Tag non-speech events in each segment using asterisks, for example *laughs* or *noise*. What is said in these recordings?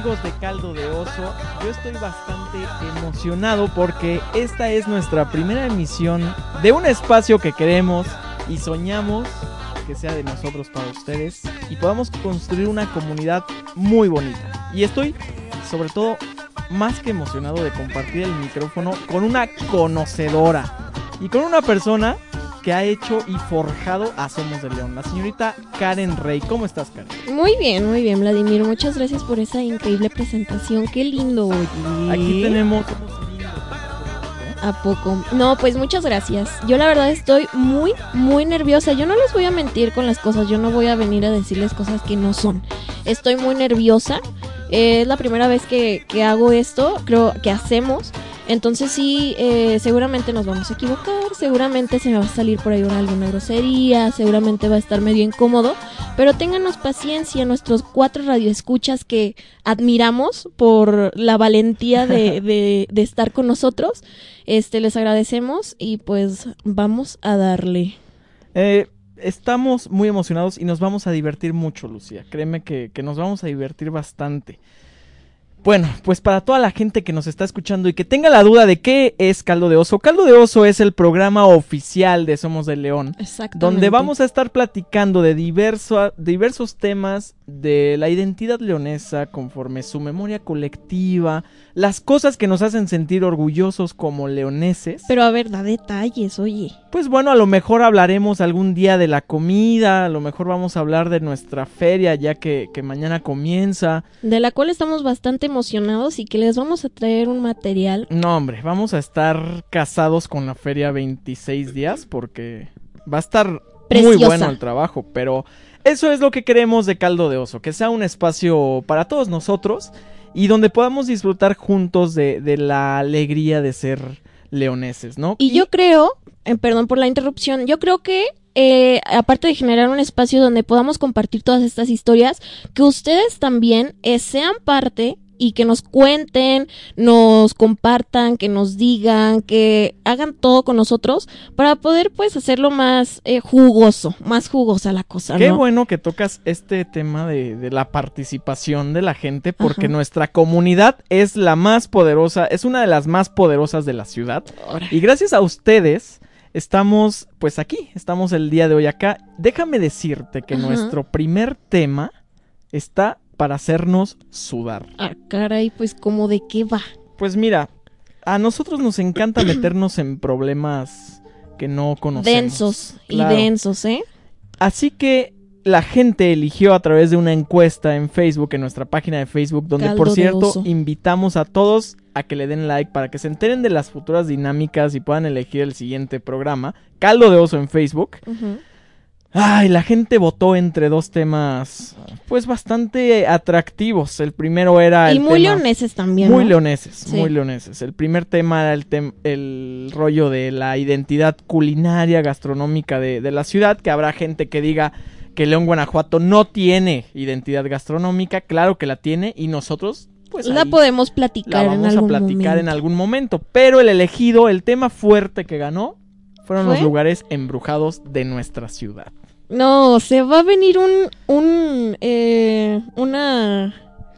Amigos de Caldo de Oso? Yo estoy bastante emocionado porque esta es nuestra primera emisión de un espacio que queremos y soñamos que sea de nosotros para ustedes y podamos construir una comunidad muy bonita. Y estoy sobre todo más que emocionado de compartir el micrófono con una conocedora y con una persona que ha hecho y forjado a Somos de León, la señorita Karen Rey. ¿Cómo estás, Karen? Muy bien, muy bien, Vladimir. Muchas gracias por esa increíble presentación. Qué lindo, oye. Aquí tenemos... ¿A poco? No, pues muchas gracias. Yo la verdad estoy muy, muy nerviosa. Yo no les voy a mentir con las cosas. Yo no voy a venir a decirles cosas que no son. Estoy muy nerviosa. es la primera vez que, que hago esto, creo que hacemos. Entonces sí, eh, seguramente nos vamos a equivocar, seguramente se me va a salir por ahí alguna grosería, seguramente va a estar medio incómodo, pero ténganos paciencia, nuestros cuatro radioescuchas que admiramos por la valentía de, *laughs* de, de estar con nosotros, este, les agradecemos y pues vamos a darle. Eh, estamos muy emocionados y nos vamos a divertir mucho, Lucía. Créeme que, que nos vamos a divertir bastante. Bueno, pues para toda la gente que nos está escuchando y que tenga la duda de qué es Caldo de Oso, Caldo de Oso es el programa oficial de Somos de León, donde vamos a estar platicando de diverso, diversos temas de la identidad leonesa conforme su memoria colectiva, las cosas que nos hacen sentir orgullosos como leoneses. Pero a ver, da detalles, oye. Pues bueno, a lo mejor hablaremos algún día de la comida, a lo mejor vamos a hablar de nuestra feria ya que, que mañana comienza. De la cual estamos bastante emocionados y que les vamos a traer un material. No, hombre, vamos a estar casados con la feria 26 días porque va a estar muy bueno el trabajo, pero eso es lo que queremos de Caldo de Oso, que sea un espacio para todos nosotros y donde podamos disfrutar juntos de, de la alegría de ser leoneses, ¿no? Y, yo creo, eh, perdón por la interrupción, yo creo que eh, aparte de generar un espacio donde podamos compartir todas estas historias, que ustedes también eh, sean parte y que nos cuenten, nos compartan, que nos digan, que hagan todo con nosotros para poder pues hacerlo más eh, jugoso, más jugosa la cosa. Qué bueno que tocas este tema de, de, la participación de la gente porque Ajá. nuestra comunidad es la más poderosa, es una de las más poderosas de la ciudad. Ahora. Y gracias a ustedes estamos pues aquí, estamos el día de hoy acá. Déjame decirte que Ajá. nuestro primer tema está para hacernos sudar. Ah, caray, pues como de qué va. Pues mira, a nosotros nos encanta meternos en problemas que no conocemos. Densos claro. y densos, ¿eh? Así que la gente eligió a través de una encuesta en Facebook, en nuestra página de Facebook, donde Caldo por cierto invitamos a todos a que le den like para que se enteren de las futuras dinámicas y puedan elegir el siguiente programa. Caldo de oso en Facebook. Uh -huh. Ay, la gente votó entre dos temas, pues bastante atractivos. El primero era. Y el muy tema, leoneses también. Muy ¿no? leoneses, sí. muy leoneses. El primer tema era el, tem el rollo de la identidad culinaria, gastronómica de, de la ciudad. Que habrá gente que diga que León, Guanajuato no tiene identidad gastronómica. Claro que la tiene y nosotros pues la podemos platicar la vamos en algún a platicar momento. en algún momento. Pero el elegido, el tema fuerte que ganó, fueron ¿Fue? los lugares embrujados de nuestra ciudad. No, se va a venir un, un, eh, una,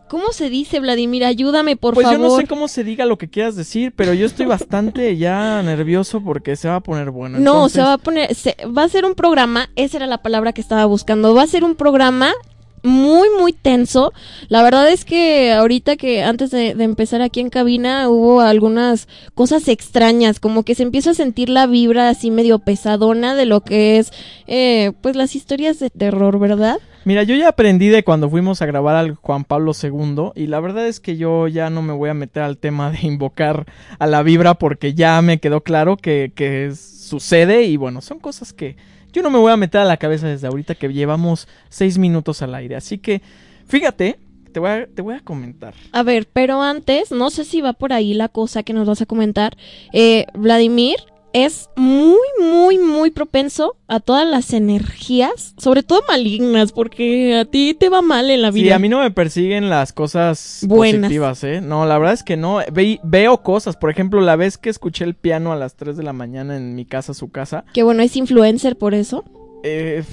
¿cómo se dice, Vladimir? Ayúdame, por pues favor. Pues yo no sé cómo se diga lo que quieras decir, pero yo estoy bastante ya nervioso porque se va a poner bueno. No, Entonces... se va a poner, se, va a ser un programa, esa era la palabra que estaba buscando, va a ser un programa muy, muy tenso. La verdad es que ahorita que antes de, empezar aquí en cabina hubo algunas cosas extrañas, como que se empieza a sentir la vibra así medio pesadona de lo que es, eh, pues las historias de terror, ¿verdad? Mira, yo ya aprendí de cuando fuimos a grabar al Juan Pablo II y la verdad es que yo ya no me voy a meter al tema de invocar a la vibra porque ya me quedó claro que, que sucede y bueno, son cosas que yo no me voy a meter a la cabeza desde ahorita que llevamos seis minutos al aire. Así que, fíjate, te voy, a, te voy a comentar. A ver, pero antes, no sé si va por ahí la cosa que nos vas a comentar. Eh, Vladimir es muy, muy, muy propenso a todas las energías, sobre todo malignas, porque a ti te va mal en la vida. Sí, a mí no me persiguen las cosas positivas, ¿eh? No, la verdad es que no. veo cosas, por ejemplo, la vez que escuché el piano a las 3 de la mañana en mi casa, su casa. Que bueno, es influencer por eso. Eh,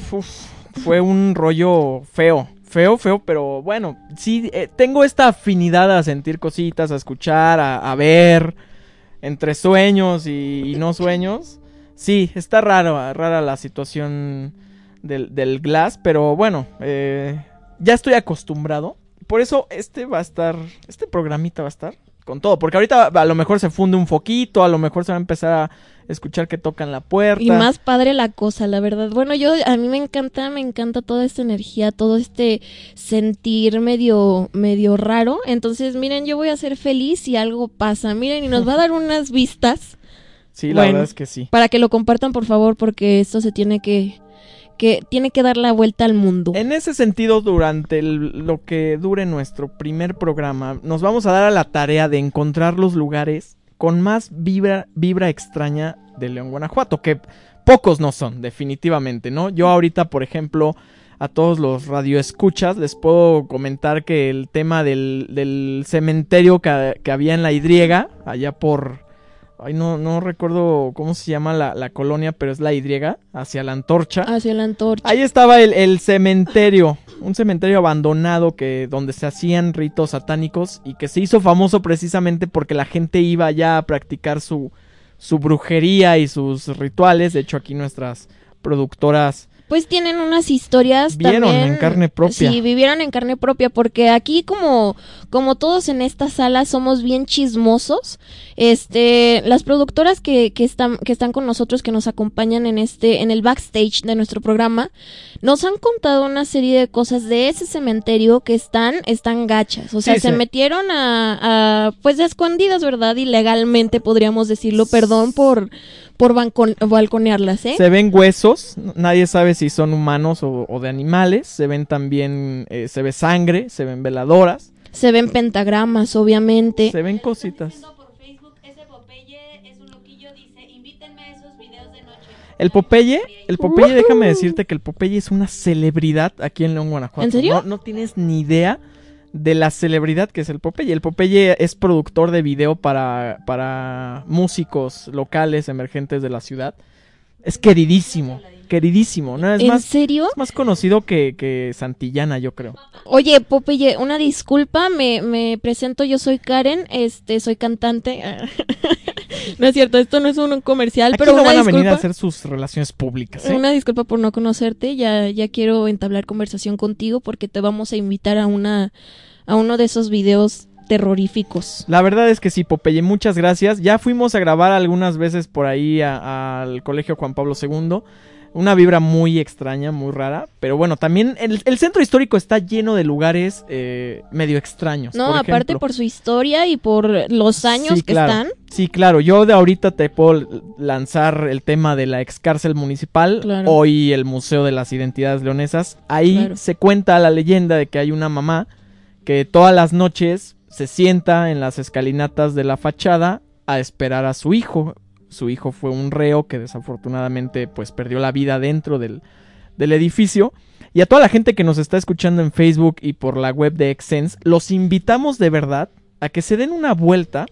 fue un rollo feo. Feo, feo, pero bueno, sí, eh, tengo esta afinidad a sentir cositas, a escuchar, a, a ver entre sueños y, no sueños. Sí, está raro, rara la situación del, Glass, pero bueno, eh, ya estoy acostumbrado. Por eso este va a estar, este programita va a estar con todo, porque ahorita a lo mejor se funde un foquito, a lo mejor se va a empezar a escuchar que tocan la puerta. Y más padre la cosa, la verdad. Bueno, yo a mí me encanta, me encanta toda esta energía, todo este sentir medio medio raro. Entonces, miren, yo voy a ser feliz si algo pasa. Miren, y nos va a dar unas vistas. Sí, la verdad es que sí. Para que lo compartan, por favor, porque esto se tiene que que tiene que dar la vuelta al mundo. En ese sentido, durante lo que dure nuestro primer programa, nos vamos a dar a la tarea de encontrar los lugares con más vibra, vibra extraña de León, Guanajuato, que pocos no son, definitivamente, ¿no? Yo ahorita, por ejemplo, a todos los radioescuchas les puedo comentar que el tema del, cementerio que, que había en la Y, allá por Ay, no, no recuerdo cómo se llama la, colonia, pero es la Y, hacia la antorcha. Hacia la antorcha. Ahí estaba el, cementerio, un cementerio abandonado que, donde se hacían ritos satánicos y que se hizo famoso precisamente porque la gente iba allá a practicar su, su brujería y sus rituales. De hecho, aquí nuestras productoras pues tienen unas historias Vieron en carne propia. Sí, vivieron en carne propia porque aquí como como todos en esta sala somos bien chismosos, este las productoras que, que están que están con nosotros que nos acompañan en este en el backstage de nuestro programa nos han contado una serie de cosas de ese cementerio que están están gachas, o sea, se metieron a, a pues de escondidas, ¿verdad? Ilegalmente podríamos decirlo, perdón por por balconearlas, ¿eh? Se ven huesos, nadie sabe si son humanos o, de animales, se ven también, eh, se ve sangre, se ven veladoras. Se ven pentagramas, obviamente. Se ven cositas. El Popeye, el Popeye, déjame decirte que el Popeye es una celebridad aquí en León, Guanajuato. ¿En serio? no tienes ni idea de la celebridad que es el Popeye. El Popeye es productor de video para, para músicos locales emergentes de la ciudad. Es queridísimo, queridísimo. ¿no? Es ¿En más, serio? Es más conocido que, que, Santillana, yo creo. Oye, Popeye, una disculpa, me, me presento, yo soy Karen, este, soy cantante. *laughs* no es cierto, esto no es un comercial, pero no van a venir a hacer sus relaciones públicas. ¿eh? Una disculpa por no conocerte, ya, ya quiero entablar conversación contigo porque te vamos a invitar a una, a uno de esos videos terroríficos. La verdad es que sí, Popeye, muchas gracias. Ya fuimos a grabar algunas veces por ahí al Colegio Juan Pablo II. Una vibra muy extraña, muy rara. Pero bueno, también el, centro histórico está lleno de lugares eh, medio extraños. No, aparte por su historia y por los años que están. Sí, claro. Yo de ahorita te puedo lanzar el tema de la ex cárcel municipal. Hoy el Museo de las Identidades Leonesas. Ahí se cuenta la leyenda de que hay una mamá que todas las noches se sienta en las escalinatas de la fachada a esperar a su hijo. Su hijo fue un reo que desafortunadamente pues perdió la vida dentro del, del edificio. Y a toda la gente que nos está escuchando en Facebook y por la web de Excense, los invitamos de verdad a que se den una vuelta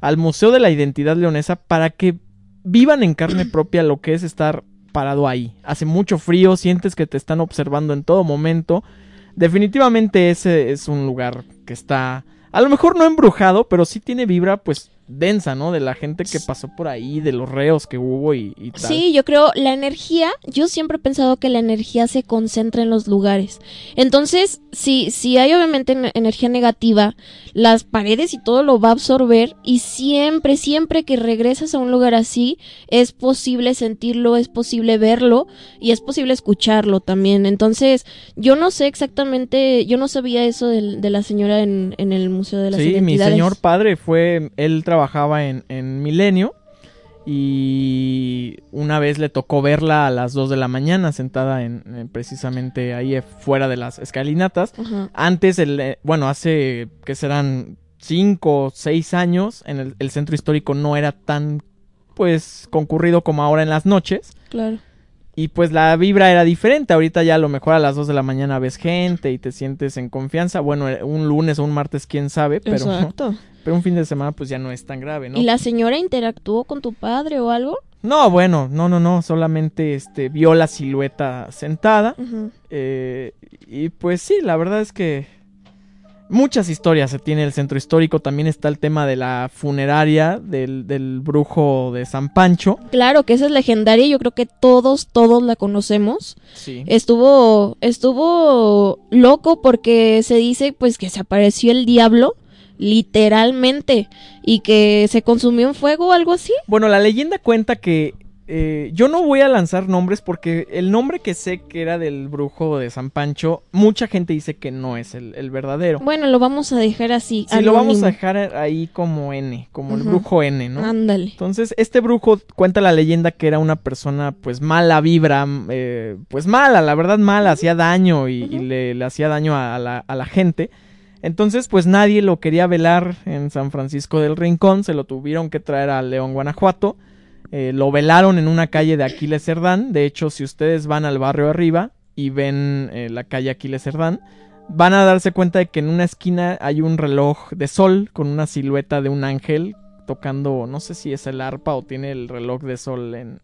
al Museo de la Identidad Leonesa para que vivan en carne *clears throat* propia lo que es estar parado ahí. Hace mucho frío, sientes que te están observando en todo momento. Definitivamente ese es un lugar que está a lo mejor no embrujado, pero sí tiene vibra, pues densa, ¿no? De la gente que pasó por ahí, de los reos que hubo y, y tal. Sí, yo creo la energía, yo siempre he pensado que la energía se concentra en los lugares. Entonces, si, si hay obviamente en- energía negativa, las paredes y todo lo va a absorber y siempre, siempre que regresas a un lugar así, es posible sentirlo, es posible verlo y es posible escucharlo también. Entonces, yo no sé exactamente, yo no sabía eso de, la señora en, en el Museo de las Sí, mi Identidades. señor padre fue, él trabajaba en, en Milenio y una vez le tocó verla a las 2 de la mañana sentada en, en precisamente ahí eh, fuera de las escalinatas. Antes, el, eh, bueno, hace que serán 5 o 6 años, en el, el centro histórico no era tan pues concurrido como ahora en las noches. Claro. Y pues la vibra era diferente. Ahorita ya a lo mejor a las 2 de la mañana ves gente y te sientes en confianza. Bueno, eh, un lunes o un martes, quién sabe, pero, Exacto. *laughs* pero un fin de semana pues ya no es tan grave, ¿no? ¿Y la señora interactuó con tu padre o algo? No, bueno, no, no, no. Solamente este, vio la silueta sentada. Eh, y pues sí, la verdad es que muchas historias se tiene el centro histórico. También está el tema de la funeraria del, del brujo de San Pancho. Claro que esa es legendaria, yo creo que todos, todos la conocemos. Sí. Estuvo, estuvo loco porque se dice pues que se apareció el diablo, literalmente, y que se consumió en fuego o algo así. Bueno, la leyenda cuenta que eh, yo no voy a lanzar nombres porque el nombre que sé que era del brujo de San Pancho, mucha gente dice que no es el, el verdadero. Bueno, lo vamos a dejar así. Si lo vamos a dejar ahí como N, como el brujo N, ¿no? Ándale. Entonces, este brujo cuenta la leyenda que era una persona, pues, mala vibra, eh, pues mala, la verdad mala, hacía daño y, le, le hacía daño a la, a la gente. Entonces, pues nadie lo quería velar en San Francisco del Rincón, se lo tuvieron que traer a León, Guanajuato. Eh, lo velaron en una calle de Aquiles Cerdán. De hecho, si ustedes van al barrio arriba y ven eh, la calle Aquiles Cerdán, van a darse cuenta de que en una esquina hay un reloj de sol con una silueta de un ángel tocando, no sé si es el arpa o tiene el reloj de sol en,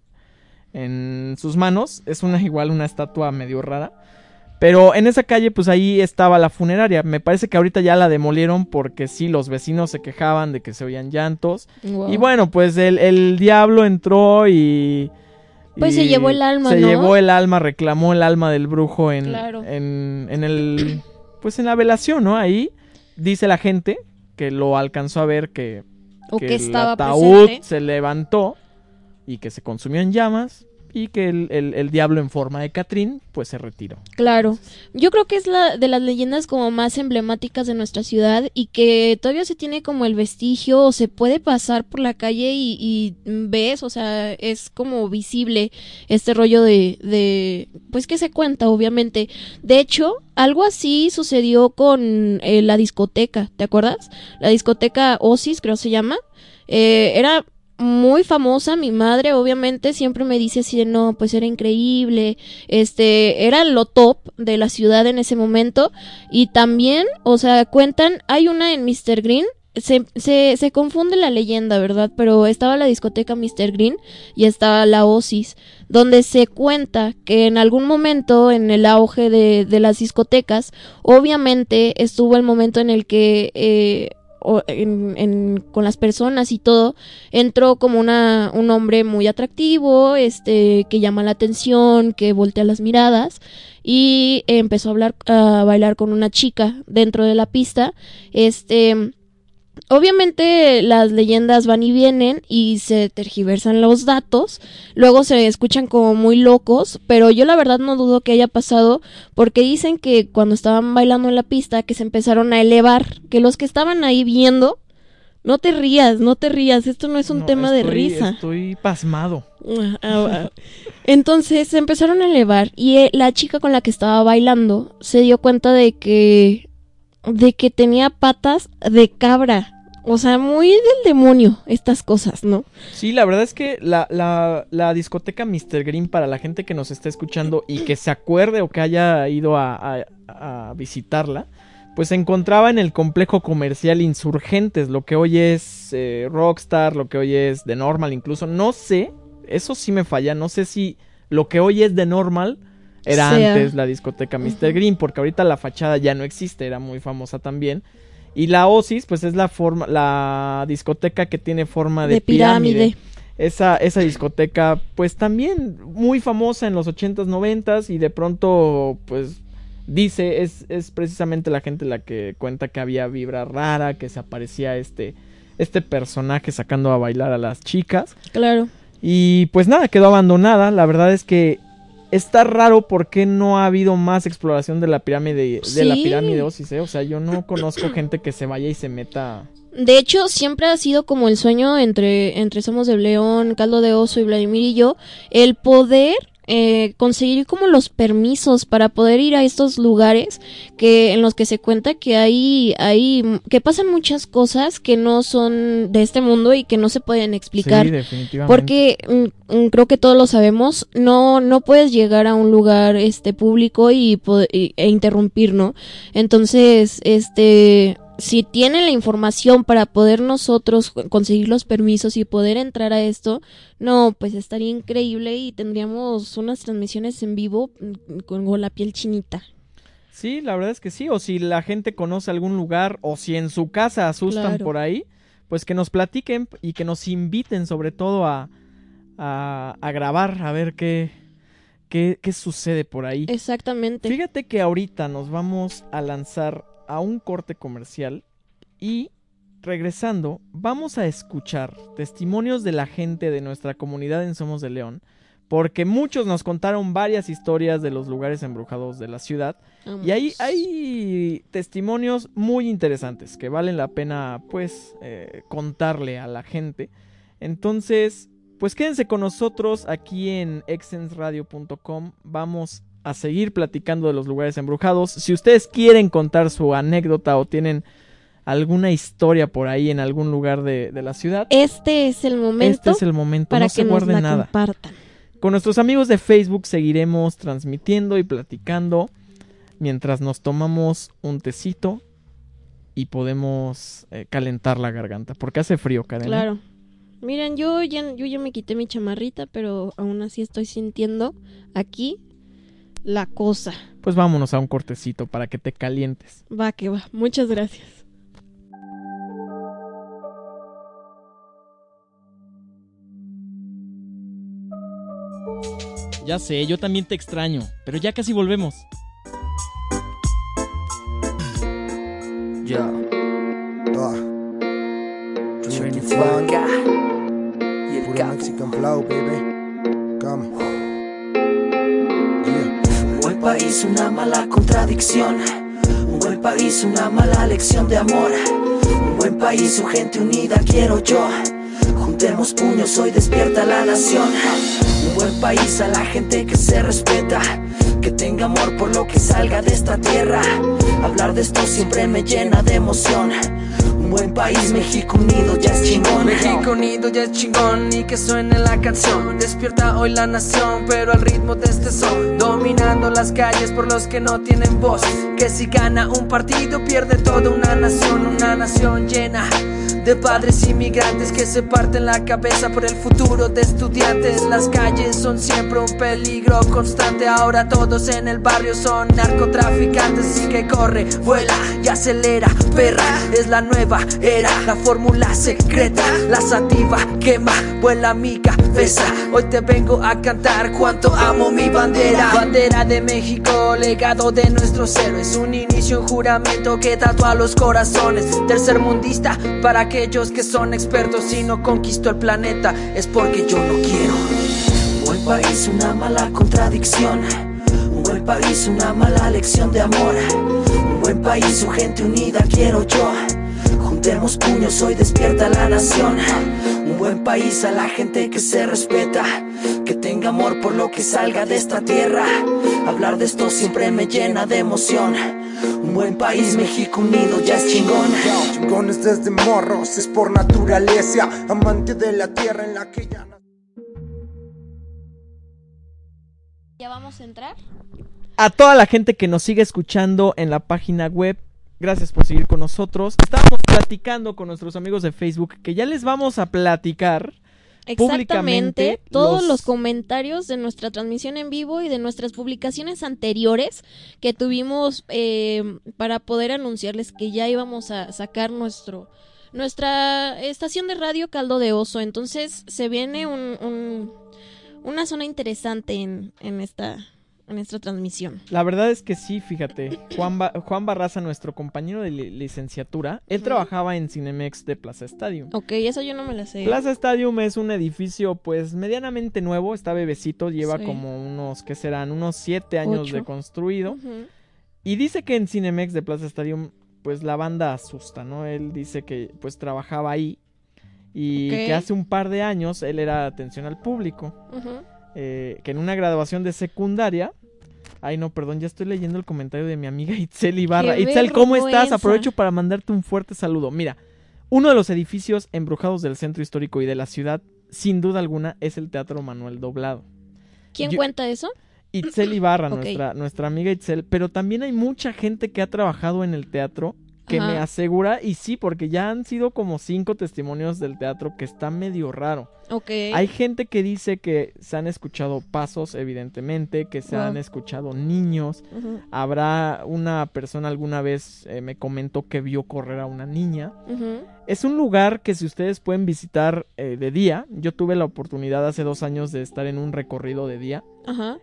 en sus manos. Es una *laughs* igual una estatua medio rara. Pero en esa calle, pues ahí estaba la funeraria. Me parece que ahorita ya la demolieron porque sí, los vecinos se quejaban de que se oían llantos. Wow. Y bueno, pues el, el diablo entró y... Pues y se llevó el alma, Se ¿no? llevó el alma, reclamó el alma del brujo en, Claro. en, en el... Pues en la velación, ¿no? Ahí dice la gente que lo alcanzó a ver que, o que que el estaba ataúd presente. se levantó y que se consumió en llamas y que el, el- el diablo en forma de Catrín pues se retiró. Claro, yo creo que es la de las leyendas como más emblemáticas de nuestra ciudad y que todavía se tiene como el vestigio o se puede pasar por la calle y, y ves, o sea, es como visible este rollo de, de, pues que se cuenta, obviamente. De hecho, algo así sucedió con eh, la discoteca, ¿te acuerdas? La discoteca Osis, creo se llama. Eh, era muy famosa, mi madre obviamente siempre me dice así de no, pues era increíble, este, era lo top de la ciudad en ese momento y también, o sea, cuentan, hay una en Mr. Green, se, se, se confunde la leyenda, ¿verdad? Pero estaba la discoteca Mr. Green y estaba la Osis, donde se cuenta que en algún momento en el auge de, de las discotecas, obviamente estuvo el momento en el que... Eh, en- con las personas y todo, entró como una, un hombre muy atractivo, este, que llama la atención, que voltea las miradas, y empezó a hablar, a bailar con una chica dentro de la pista, este, Obviamente las leyendas van y vienen y se tergiversan los datos, luego se escuchan como muy locos, pero yo la verdad no dudo que haya pasado porque dicen que cuando estaban bailando en la pista que se empezaron a elevar, que los que estaban ahí viendo, no te rías, no te rías, esto no es un No, tema de risa. Estoy pasmado. Ah, ah. Entonces se empezaron a elevar y eh, la chica con la que estaba bailando se dio cuenta de que de que tenía patas de cabra. O sea, muy del demonio estas cosas, ¿no? Sí, la verdad es que la, la, discoteca Mr. Green, para la gente que nos está escuchando y que se acuerde o que haya ido a, a- a visitarla, pues se encontraba en el complejo comercial Insurgentes, lo que hoy es eh, Rockstar, lo que hoy es The Normal, incluso. No sé, eso sí me falla, no sé si lo que hoy es The Normal era Sea. antes la discoteca Mr. Green, porque ahorita la fachada ya no existe, era muy famosa también. Y la Oasis, pues es la forma, la discoteca que tiene forma de, De pirámide. Esa, esa discoteca, pues también muy famosa en los 80s, 90s y de pronto, pues dice, es, es precisamente la gente la que cuenta que había vibra rara, que se aparecía este, este personaje sacando a bailar a las chicas. Claro. Y pues nada, quedó abandonada. La verdad es que está raro porque no ha habido más exploración de la pirámide de la pirámide Osis, ¿eh? O sea, yo no conozco gente que se vaya y se meta. De hecho, siempre ha sido como el sueño entre, entre Somos de León, Caldo de Oso y Vladimir y yo, el poder eh, conseguir como los permisos para poder ir a estos lugares que en los que se cuenta que hay, hay que pasan muchas cosas que no son de este mundo y que no se pueden explicar. Sí, definitivamente. Porque mm, mm, creo que todos lo sabemos, no no puedes llegar a un lugar este público y, y- e interrumpir, ¿no? Entonces, este si tienen la información para poder nosotros co- conseguir los permisos y poder entrar a esto, no, pues estaría increíble y tendríamos unas transmisiones en vivo mm, con, con la piel chinita. Sí, la verdad es que sí. O si la gente conoce algún lugar o si en su casa asustan Claro. por ahí, pues que nos platiquen y que nos inviten sobre todo a, a, a grabar, a ver qué, qué, qué sucede por ahí. Exactamente. Fíjate que ahorita nos vamos a lanzar a un corte comercial y regresando vamos a escuchar testimonios de la gente de nuestra comunidad en Somos de León. Porque muchos nos contaron varias historias de los lugares embrujados de la ciudad. Y hay, Vamos. hay testimonios muy interesantes que valen la pena, pues, eh, contarle a la gente. Entonces, pues quédense con nosotros aquí en exensradio.com. Vamos a seguir platicando de los lugares embrujados. Si ustedes quieren contar su anécdota o tienen alguna historia por ahí en algún lugar de, de la ciudad, Este es el momento este es el momento. para no que se nos guarden la nada. compartan. Con nuestros amigos de Facebook seguiremos transmitiendo y platicando mientras nos tomamos un tecito y podemos eh, calentar la garganta, porque hace frío, Karen. ¿eh? Claro. Miren, yo ya, yo ya me quité mi chamarrita, pero aún así estoy sintiendo aquí la cosa. Pues vámonos a un cortecito para que te calientes. Va que va. Muchas gracias. Ya sé, yo también te extraño, pero ya casi volvemos. Yo, Ah, Trini 25 Fanga y el Puro capo. Mexican flow, baby. Come. País, una mala contradicción. Un buen país, una mala lección de amor. Un buen país, su gente unida quiero yo. Juntemos puños, hoy despierta la nación. Un buen país a la gente que se respeta. Que tenga amor por lo que salga de esta tierra. Hablar de esto siempre me llena de emoción. Buen país, México unido ya es chingón. México unido ya es chingón y que suene la canción. Despierta hoy la nación, pero al ritmo de este son. Dominando las calles por los que no tienen voz. Que si gana un partido, pierde toda una nación. Una nación llena de padres inmigrantes que se parten la cabeza por el futuro de estudiantes. Las calles son siempre un peligro constante. Ahora todos en el barrio son narcotraficantes. Así que corre, vuela y acelera, perra. Es la nueva era, la fórmula secreta. La sativa quema, vuela mi cabeza. Hoy te vengo a cantar cuánto amo mi bandera. Bandera de México, legado de nuestros héroes. Un inicio, un juramento que tatúa los corazones. Tercer mundista para aquellos que son expertos y no conquistó el planeta. Es porque yo no quiero. Un buen país, una mala contradicción. Un buen país, una mala lección de amor. Un buen país, su gente unida quiero yo. Juntemos puños, hoy despierta la nación. Un buen país a la gente que se respeta. Que tenga amor por lo que salga de esta tierra. Hablar de esto siempre me llena de emoción. Un buen país, México unido ya es chingón. Chingones desde morros, es por naturaleza. Amante de la tierra en la que ya. ¿Ya vamos a entrar? A toda la gente que nos sigue escuchando en la página web, gracias por seguir con nosotros. Estábamos platicando con nuestros amigos de Facebook que ya les vamos a platicar Exactamente, todos los... comentarios de nuestra transmisión en vivo y de nuestras publicaciones anteriores que tuvimos eh, para poder anunciarles que ya íbamos a sacar nuestro nuestra estación de radio Caldo de Oso. Entonces se viene un, una zona interesante en, en esta en esta transmisión. La verdad es que sí, fíjate. Juan, Juan Barraza, nuestro compañero de licenciatura, él trabajaba en Cinemex de Plaza Stadium. Ok, eso yo no me la sé. Plaza Stadium es un edificio, pues, medianamente nuevo. Está bebecito, lleva como unos, ¿qué serán? Unos siete años de construido. Y dice que en Cinemex de Plaza Stadium, pues, la banda asusta, ¿no? Él dice que, pues, trabajaba ahí. Y que hace un par de años él era atención al público. Eh, que en una graduación de secundaria. Ay, no, perdón, ya estoy leyendo el comentario de mi amiga Itzel Ibarra. Itzel, ¿cómo estás? Aprovecho para mandarte un fuerte saludo. Mira, uno de los edificios embrujados del centro histórico y de la ciudad, sin duda alguna, es el Teatro Manuel Doblado. ¿Quién cuenta eso? Itzel Ibarra, nuestra, nuestra amiga Itzel, pero también hay mucha gente que ha trabajado en el teatro que me asegura, y sí, porque ya han sido como cinco testimonios del teatro que está medio raro. Ok. Hay gente que dice que se han escuchado pasos, evidentemente, que se han escuchado niños. Habrá una persona alguna vez eh, me comentó que vio correr a una niña. Es un lugar que si ustedes pueden visitar eh, de día, yo tuve la oportunidad hace dos años de estar en un recorrido de día.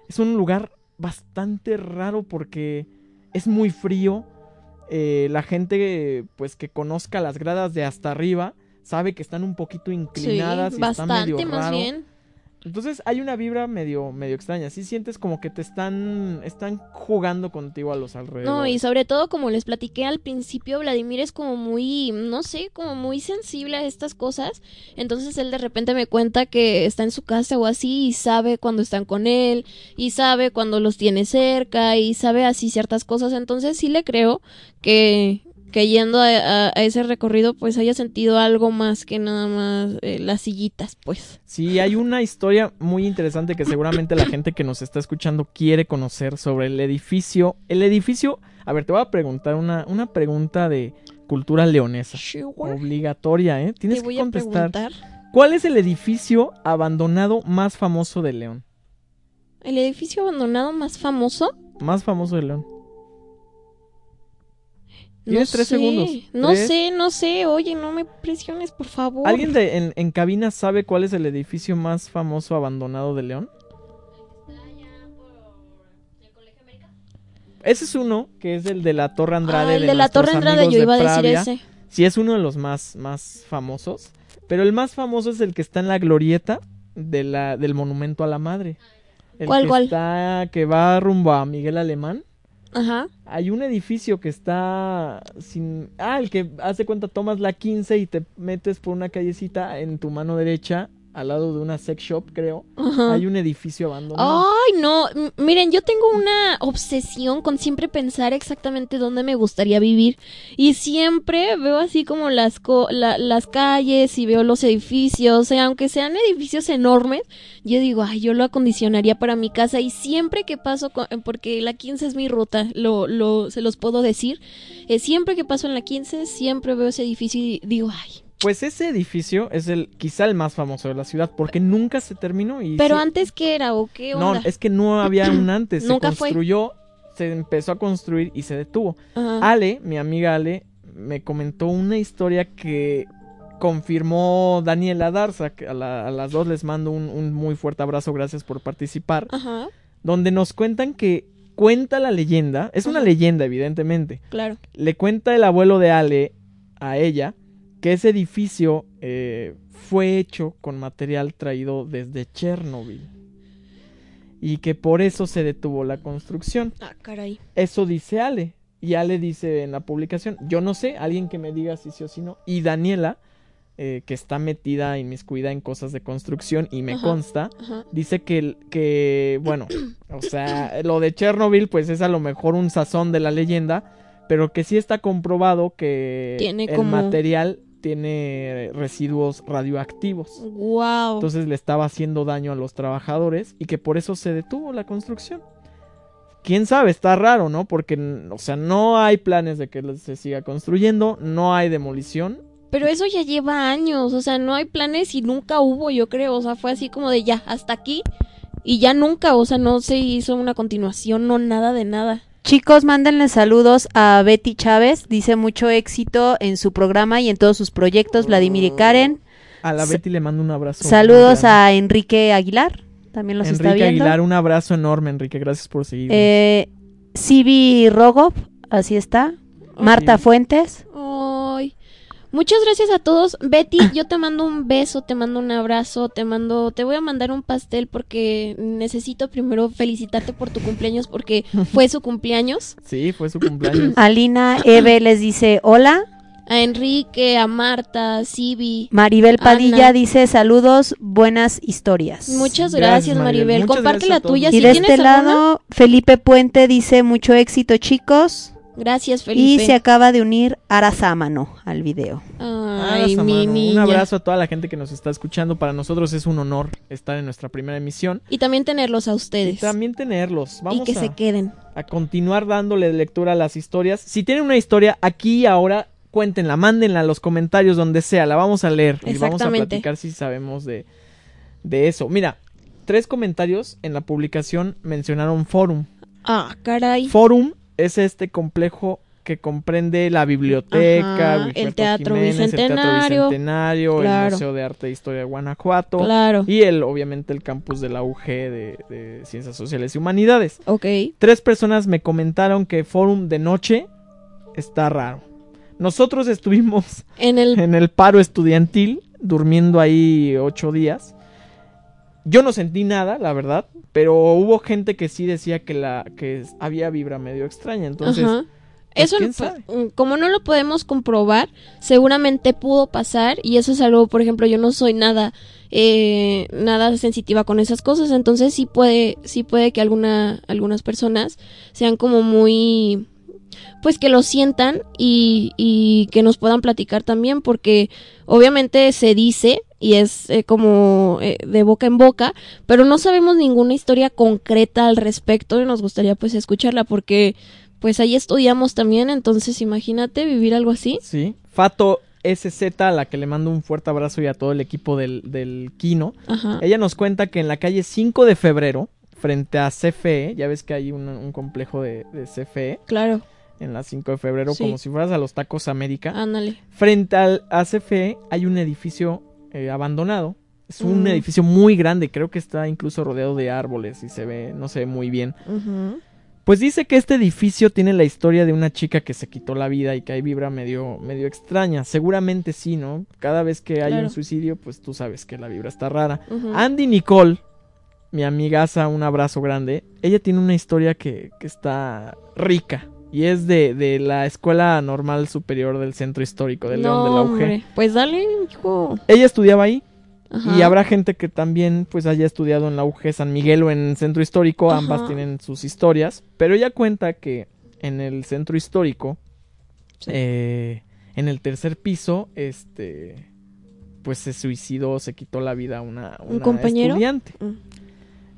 Es un lugar bastante raro porque es muy frío eh, la gente pues que conozca las gradas de hasta arriba sabe que están un poquito inclinadas y bastante, está medio raro. Más bien. Entonces hay una vibra medio, medio extraña. Sí sientes como que te están, están jugando contigo a los alrededores. No, y sobre todo como les platiqué al principio, Vladimir es como muy, no sé, como muy sensible a estas cosas. Entonces él de repente me cuenta que está en su casa o así y sabe cuando están con él y sabe cuando los tiene cerca y sabe así ciertas cosas. Entonces sí le creo que, que yendo a, ese recorrido pues haya sentido algo más que nada más eh, las sillitas pues. Sí, hay una historia muy interesante que seguramente la gente que nos está escuchando quiere conocer sobre el edificio. El edificio, a ver, te voy a preguntar una, una pregunta de cultura leonesa. Obligatoria, ¿eh? Tienes que contestar. ¿Cuál es el edificio abandonado más famoso de León? ¿El edificio abandonado más famoso? Más famoso de León. Tienes tres segundos. No sé, no sé. Oye, no me presiones, por favor. ¿Alguien de, en, cabina sabe cuál es el edificio más famoso abandonado de León? Ese es uno, que es el de la Torre Andrade. Ah, el de, la Torre Andrade, yo iba a decir ese. Sí, es uno de los más, más famosos. Pero el más famoso es el que está en la glorieta de la, del Monumento a la Madre. El ¿Cuál, que cuál? Está, que va rumbo a Miguel Alemán. Ajá. Hay un edificio que está sin... Ah, el que hace cuenta tomas la 15 y te metes por una callecita en tu mano derecha al lado de una sex shop, creo, hay un edificio abandonado. Ay, no, miren, yo tengo una obsesión con siempre pensar exactamente dónde me gustaría vivir. Y siempre veo así como las las calles y veo los edificios, aunque sean edificios enormes, yo digo, ay, yo lo acondicionaría para mi casa y siempre que paso porque la 15 es mi ruta, lo lo se los puedo decir, eh, siempre que paso en la 15 siempre veo ese edificio y digo, ay, pues ese edificio es el quizá el más famoso de la ciudad porque nunca se terminó y Pero antes qué era o qué onda? No, es que no había un *clears throat* antes, se construyó, se empezó a construir y se detuvo. Ale, mi amiga Ale me comentó una historia que confirmó Daniela Darza, que a, las dos les mando un, muy fuerte abrazo, gracias por participar, Ajá. donde nos cuentan que cuenta la leyenda, es una leyenda evidentemente, claro. le cuenta el abuelo de Ale a ella que ese edificio eh, fue hecho con material traído desde Chernobyl y que por eso se detuvo la construcción. Ah, caray. Eso dice Ale. Y Ale dice en la publicación, yo no sé, alguien que me diga si sí o si no. Y Daniela, eh, que está metida, inmiscuida en cosas de construcción y me consta, dice que, que, bueno, o sea, lo de Chernobyl pues es a lo mejor un sazón de la leyenda, pero que sí está comprobado que el material tiene residuos radioactivos. Wow. Entonces le estaba haciendo daño a los trabajadores y que por eso se detuvo la construcción. Quién sabe, está raro, ¿no? Porque, o sea, no hay planes de que se siga construyendo, no hay demolición Pero eso ya lleva años, o sea, no hay planes y nunca hubo, yo creo, o sea, fue así como de ya, hasta aquí y ya nunca, o sea, no se hizo una continuación, no nada de nada. Chicos, mándenle saludos a Betty Chávez. Dice mucho éxito en su programa y en todos sus proyectos. Vladimir y Karen. A la Betty le mando un abrazo. Saludos a Enrique Aguilar. También los está Enrique viendo. Aguilar, un abrazo enorme, Enrique. Gracias por seguirnos. Eh, Civi Rogov, así está. Marta Sí. Fuentes. Ay, muchas gracias a todos. Betty, *laughs* yo te mando un beso, te mando un abrazo, te mando, te voy a mandar un pastel porque necesito primero felicitarte por tu cumpleaños porque *laughs* fue su cumpleaños. Sí, fue su cumpleaños. *coughs* Alina Eve les dice hola. A Enrique, a Marta, a Sibi. Maribel Padilla Ana. dice saludos, buenas historias. Muchas Gracias, gracias, Maribel. Muchas Comparte gracias la tuya. Y Si de tienes este alguna- lado, Felipe Puente dice mucho éxito, chicos. Gracias, Y Felipe. se acaba de unir Ara Sámano al video. Ay, mi Un niña. abrazo a toda la gente que nos está escuchando. Para nosotros es un honor estar en nuestra primera emisión. Y también tenerlos a Y ustedes. también tenerlos. y Vamos que a, se queden. a continuar dándole lectura a las historias. Si tienen una historia aquí y ahora, cuéntenla, mándenla a los comentarios donde sea. La vamos a leer y vamos a platicar si sabemos de, de eso. Mira, tres comentarios en la publicación mencionaron Forum. Ah, caray. Forum es este complejo que comprende la biblioteca, Ajá, el Teatro Jiménez, el Teatro Bicentenario. El. Museo de Arte e Historia de Guanajuato Claro. y el, obviamente, el campus de la UG de, de Ciencias Sociales y Humanidades. Ok. Tres personas me comentaron que Forum de noche está raro. Nosotros estuvimos En el *laughs* en el paro estudiantil, durmiendo ahí ocho días. Yo no sentí nada, la verdad, pero hubo gente que sí decía que la que había vibra medio extraña, entonces Ajá. pues, Eso, mm, como no lo podemos comprobar, seguramente pudo pasar y eso es algo, por ejemplo, yo no soy nada, eh, nada sensitiva con esas cosas, entonces sí puede, sí puede que alguna, algunas personas sean como muy, pues que lo sientan y, y que nos puedan platicar también, porque obviamente se dice y es eh, como eh, de boca en boca, pero no sabemos ninguna historia concreta al respecto y nos gustaría pues escucharla porque pues ahí estudiamos también, entonces imagínate vivir algo así. Sí. Fato SZ, a la que le mando un fuerte abrazo y a todo el equipo del, del Kino. Ajá. Ella nos cuenta que en la calle 5 de febrero, frente a CFE, ya ves que hay un, un complejo de, de CFE Claro, en la 5 de febrero, Sí. como si fueras a los tacos América. ándale. Frente al a CFE hay un edificio eh, abandonado. Es un Mm. edificio muy grande, creo que está incluso rodeado de árboles y se ve, no se ve muy bien. Pues dice que este edificio tiene la historia de una chica que se quitó la vida y que hay vibra medio, medio extraña. Seguramente sí, ¿no? Cada vez que hay Claro. un suicidio, pues tú sabes que la vibra está rara. Andy Nicole, mi amigaza, un abrazo grande. Ella tiene una historia que, que está rica. Y es de, de la Escuela Normal Superior del Centro Histórico de León de la UG. hombre, Pues dale, hijo. Ella estudiaba ahí. Ajá. Y habrá gente que también pues haya estudiado en la UG San Miguel o en Centro Histórico, Ajá. ambas tienen sus historias, pero ella cuenta que en el Centro Histórico, Sí. eh, en el tercer piso, este, pues se suicidó, se quitó la vida una, ¿Un una compañero? estudiante. Mm.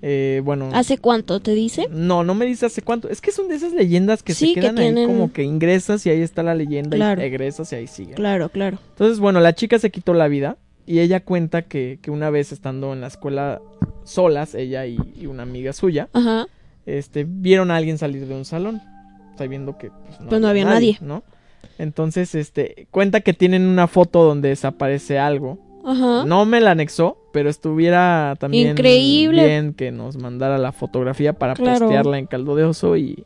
Eh, bueno, ¿Hace cuánto te dice? no, no me dice hace cuánto, es que son de esas leyendas que Sí, se que quedan ahí tienen- como que ingresas y ahí está la leyenda Claro. y egresas y ahí sigue. Claro, claro. Entonces, bueno, la chica se quitó la vida y ella cuenta que, que una vez estando en la escuela solas, ella y, y una amiga suya, Ajá. este, vieron a alguien salir de un salón, sabiendo que pues, no, Pues no había nadie. ¿no? Entonces, este, cuenta que tienen una foto donde desaparece algo. Ajá. No me la anexó, pero estuviera también Increíble. bien que nos mandara la fotografía para Claro. postearla en Caldo de Oso y,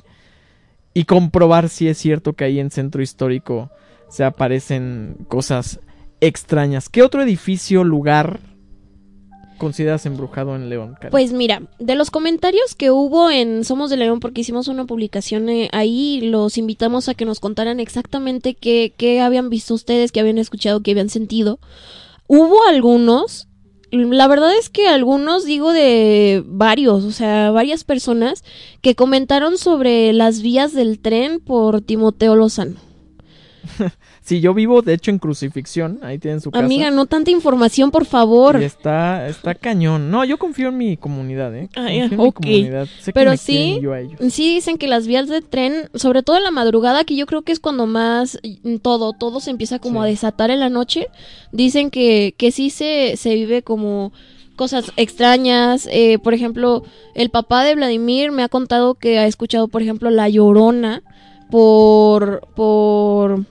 y comprobar si es cierto que ahí en Centro Histórico se aparecen cosas extrañas. ¿Qué otro edificio, lugar consideras embrujado en León? Karen? Pues mira, de los comentarios que hubo en Somos de León, porque hicimos una publicación eh, ahí, los invitamos a que nos contaran exactamente qué, qué habían visto ustedes, qué habían escuchado, qué habían sentido. Hubo algunos, la verdad es que algunos, digo, de varios, o sea, varias personas que comentaron sobre las vías del tren por Timoteo Lozano. *laughs* Sí, yo vivo, de hecho, en crucifixión. Ahí tienen su casa. Amiga, no tanta información, por favor. Y está, está cañón. No, yo confío en mi comunidad, ¿eh? Ah, Confío ya, en mi ok. comunidad. Sé que Pero me sí, yo a ellos. Sí dicen que las vías de tren, sobre todo en la madrugada, que yo creo que es cuando más mm, todo, todo se empieza como Sí. a desatar en la noche, dicen que, que sí se, se vive como cosas extrañas. eh, por ejemplo, el papá de Vladimir me ha contado que ha escuchado, por ejemplo, La Llorona por... por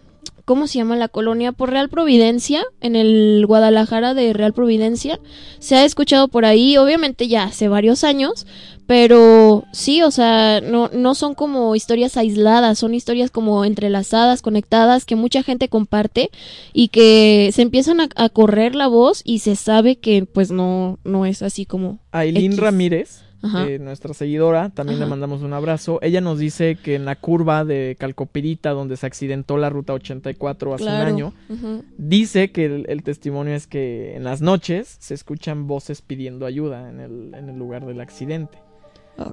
¿Cómo se llama la colonia? Por Real Providencia, en el Guadalajara de Real Providencia. Se ha escuchado por ahí, obviamente ya hace varios años, pero sí, o sea, no, no son como historias aisladas, son historias como entrelazadas, conectadas, que mucha gente comparte y que se empiezan a, a correr la voz y se sabe que pues no, no es así como... Aileen X. Ramírez. Eh, nuestra seguidora, también le mandamos un abrazo. Ella nos dice que en la curva de Calcopirita, donde se accidentó la ruta 84 hace Claro. un año, dice que el, el testimonio es que en las noches se escuchan voces pidiendo ayuda en el, en el lugar del accidente.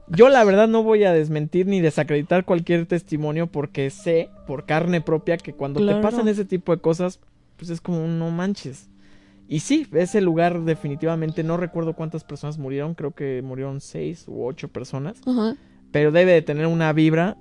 Yo la verdad no voy a desmentir ni desacreditar cualquier testimonio porque sé por carne propia que cuando Claro. te pasan ese tipo de cosas, pues es como no manches. Y sí, ese lugar definitivamente no recuerdo cuántas personas murieron, creo que murieron seis u ocho personas, pero debe de tener una vibra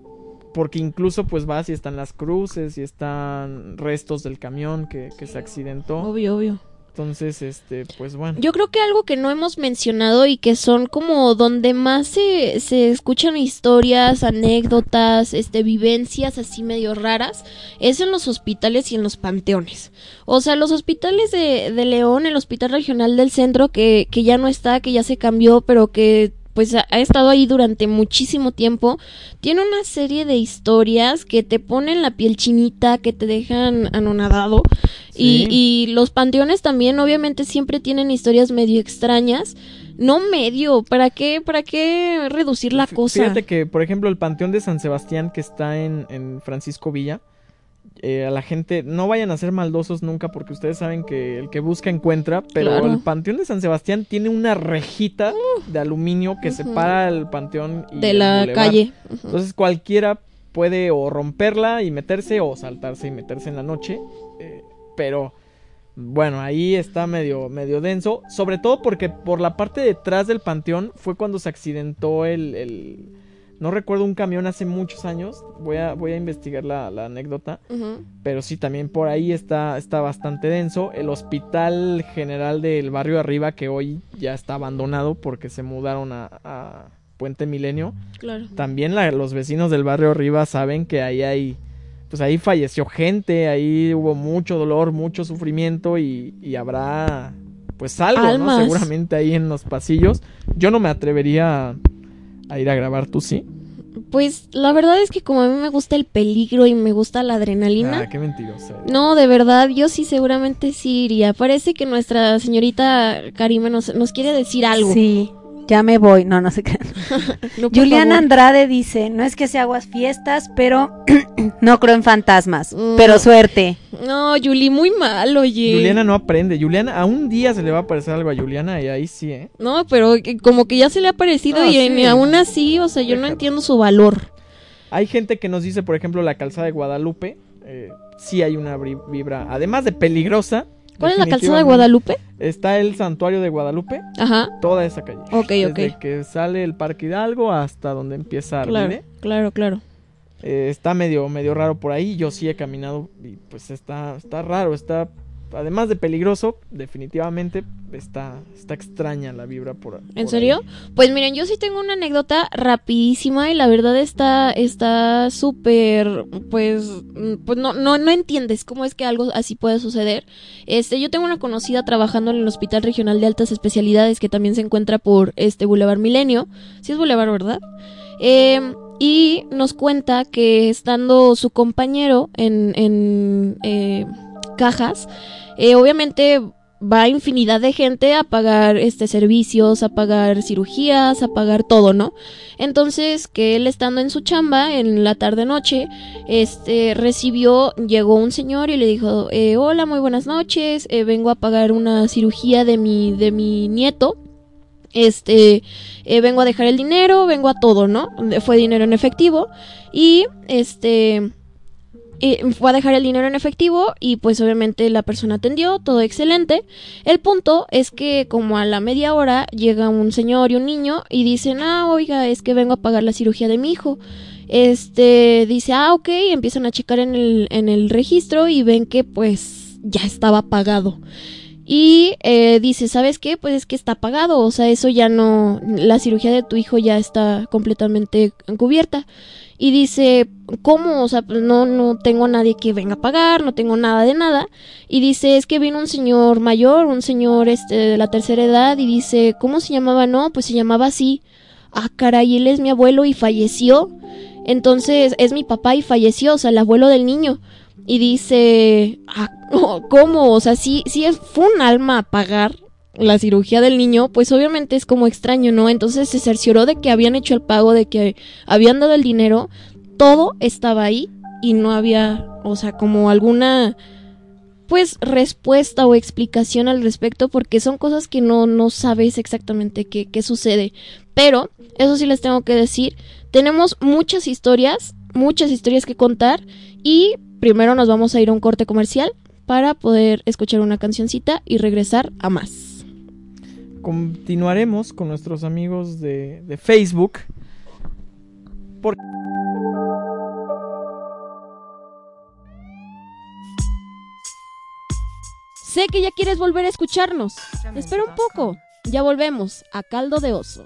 porque incluso pues vas y están las cruces y están restos del camión que, que se accidentó. Obvio, obvio. Entonces, este, pues bueno. Yo creo que algo que no hemos mencionado y que son como donde más se, se escuchan historias, anécdotas, este, vivencias así medio raras, es en los hospitales y en los panteones. O sea, los hospitales de, de León, el Hospital Regional del Centro, que, que ya no está, que ya se cambió, pero que pues ha, estado ahí durante muchísimo tiempo, tiene una serie de historias que te ponen la piel chinita, que te dejan anonadado. Sí. Y, y los panteones también, obviamente, siempre tienen historias medio extrañas. No medio, ¿para qué, para qué reducir la cosa? Fíjate que, por ejemplo, el Panteón de San Sebastián que está en, en Francisco Villa, eh, a la gente, no vayan a ser maldosos nunca porque ustedes saben que el que busca encuentra, pero Claro. el Panteón de San Sebastián tiene una rejita de aluminio que separa el panteón y de la bulevar. calle. Entonces cualquiera puede o romperla y meterse o saltarse y meterse en la noche, eh, pero bueno, ahí está medio, medio denso, sobre todo porque por la parte de detrás del panteón fue cuando se accidentó el, el- no recuerdo un camión hace muchos años, voy a, voy a investigar la, la anécdota, pero sí, también por ahí está, está bastante denso. El hospital general del barrio arriba, que hoy ya está abandonado porque se mudaron a, a Puente Milenio, Claro. también la- los vecinos del barrio arriba saben que ahí hay, pues ahí falleció gente, ahí hubo mucho dolor, mucho sufrimiento y, y habrá pues algo, ¿no? Seguramente ahí en los pasillos. Yo no me atrevería a, a ir a grabar, ¿tú sí? Pues la verdad es que como a mí me gusta el peligro y me gusta la adrenalina. Ah, qué mentirosa. No, de verdad, yo sí seguramente sí iría. Parece que nuestra señorita Karima nos, nos quiere decir algo. Sí, ya me voy. No, no se crean. *laughs* No, por Juliana favor. Andrade dice, no es que sea aguas fiestas, pero *clears throat* no creo en fantasmas. Mm. Pero suerte. No, Yuli, muy mal, oye. Juliana no aprende. Juliana, a un día se le va a aparecer algo a Juliana y ahí sí, ¿eh? No, pero que- como que ya se le ha parecido Ah, y sí. ni aún así, o sea, yo no entiendo su valor. Hay gente que nos dice, por ejemplo, la calzada de Guadalupe. Eh, sí hay una vibra, además de peligrosa. ¿Cuál es la calzada de Guadalupe? Está el santuario de Guadalupe, Ajá. toda esa calle. Ok, Desde ok. que sale el Parque Hidalgo hasta donde empieza Claro, Arvide. claro, claro. Eh, está medio, medio raro por ahí. Yo sí he caminado y pues está, está raro. Está, además de peligroso, definitivamente está, está extraña la vibra por ¿En serio? ahí. Pues miren, yo sí tengo una anécdota rapidísima y la verdad está está súper pues mm, pues no no no entiendes cómo es que algo así puede suceder. Este, yo tengo una conocida trabajando en el Hospital Regional de Altas Especialidades que también se encuentra por este Boulevard Milenio. Sí es Boulevard, ¿verdad? Eh, y nos cuenta que estando su compañero en, en eh, cajas, eh, obviamente va infinidad de gente a pagar este servicios, a pagar cirugías, a pagar todo, ¿no? Entonces, que él estando en su chamba en la tarde noche, este recibió, llegó un señor y le dijo, eh, hola, muy buenas noches, eh, vengo a pagar una cirugía de mi, de mi nieto. Este, vengo a dejar el dinero, vengo a todo, ¿no? Fue dinero en efectivo. Y este, fue a dejar el dinero en efectivo y pues obviamente la persona atendió, todo excelente. El punto es que como a la media hora llega un señor y un niño y dicen, ah, oiga, es que vengo a pagar la cirugía de mi hijo. Este dice, ah, ok, empiezan a checar en el, en el registro y ven que pues ya estaba pagado. Y eh, dice, ¿sabes qué? Pues es que está pagado, o sea, eso ya no, la cirugía de tu hijo ya está completamente cubierta. Y dice, ¿cómo? O sea, pues no, no tengo nadie que venga a pagar, no tengo nada de nada. Y dice, es que vino un señor mayor, un señor este, de la tercera edad, y dice, ¿cómo se llamaba? No, pues se llamaba así. Ah, caray, él es mi abuelo y falleció. Entonces, es mi papá y falleció, o sea, el abuelo del niño y dice, ah, ¿cómo? O sea, si, si fue un alma a pagar la cirugía del niño, pues obviamente es como extraño, ¿no? Entonces se cercioró de que habían hecho el pago, de que habían dado el dinero, todo estaba ahí y no había, o sea, como alguna pues respuesta o explicación al respecto porque son cosas que no, no sabes exactamente qué, qué sucede. Pero, eso sí les tengo que decir, tenemos muchas historias, muchas historias que contar y primero nos vamos a ir a un corte comercial para poder escuchar una cancioncita y regresar a más. Continuaremos con nuestros amigos de, de Facebook. Sé que ya quieres volver a escucharnos. Espera un poco. Ya volvemos a Caldo de Oso.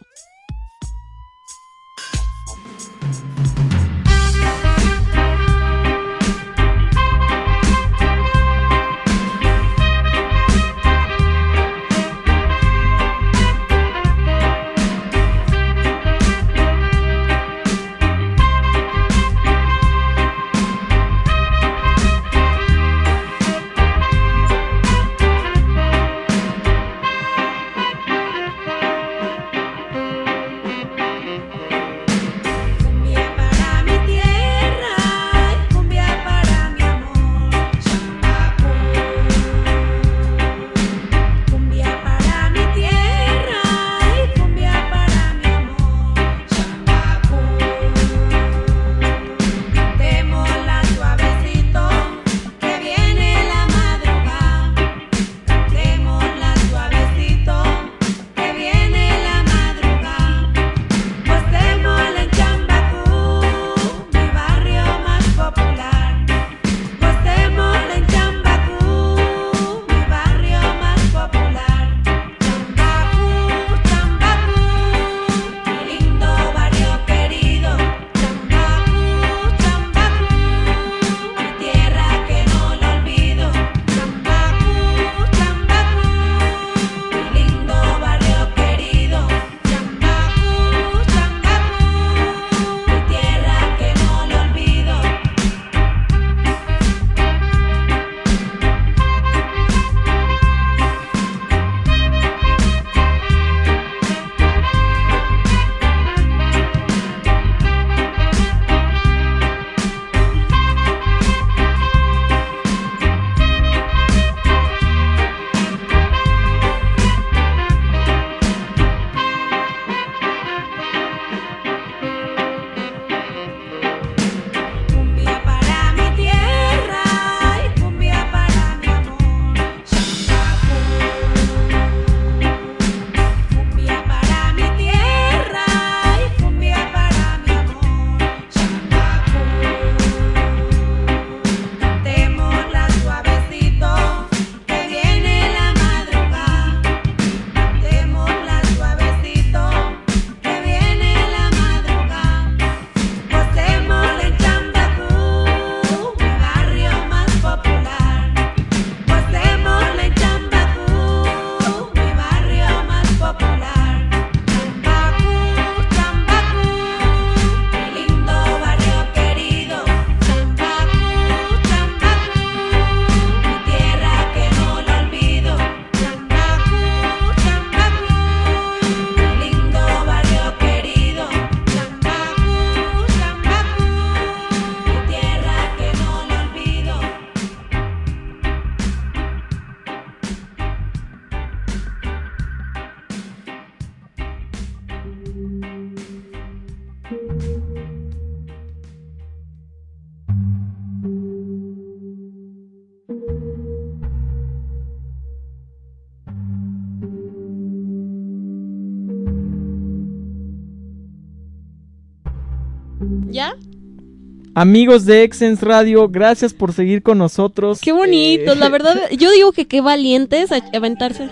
Amigos de Exens Radio, gracias por seguir con nosotros. Qué bonitos, Eh, la verdad. *laughs* Yo digo que qué valientes a aventarse.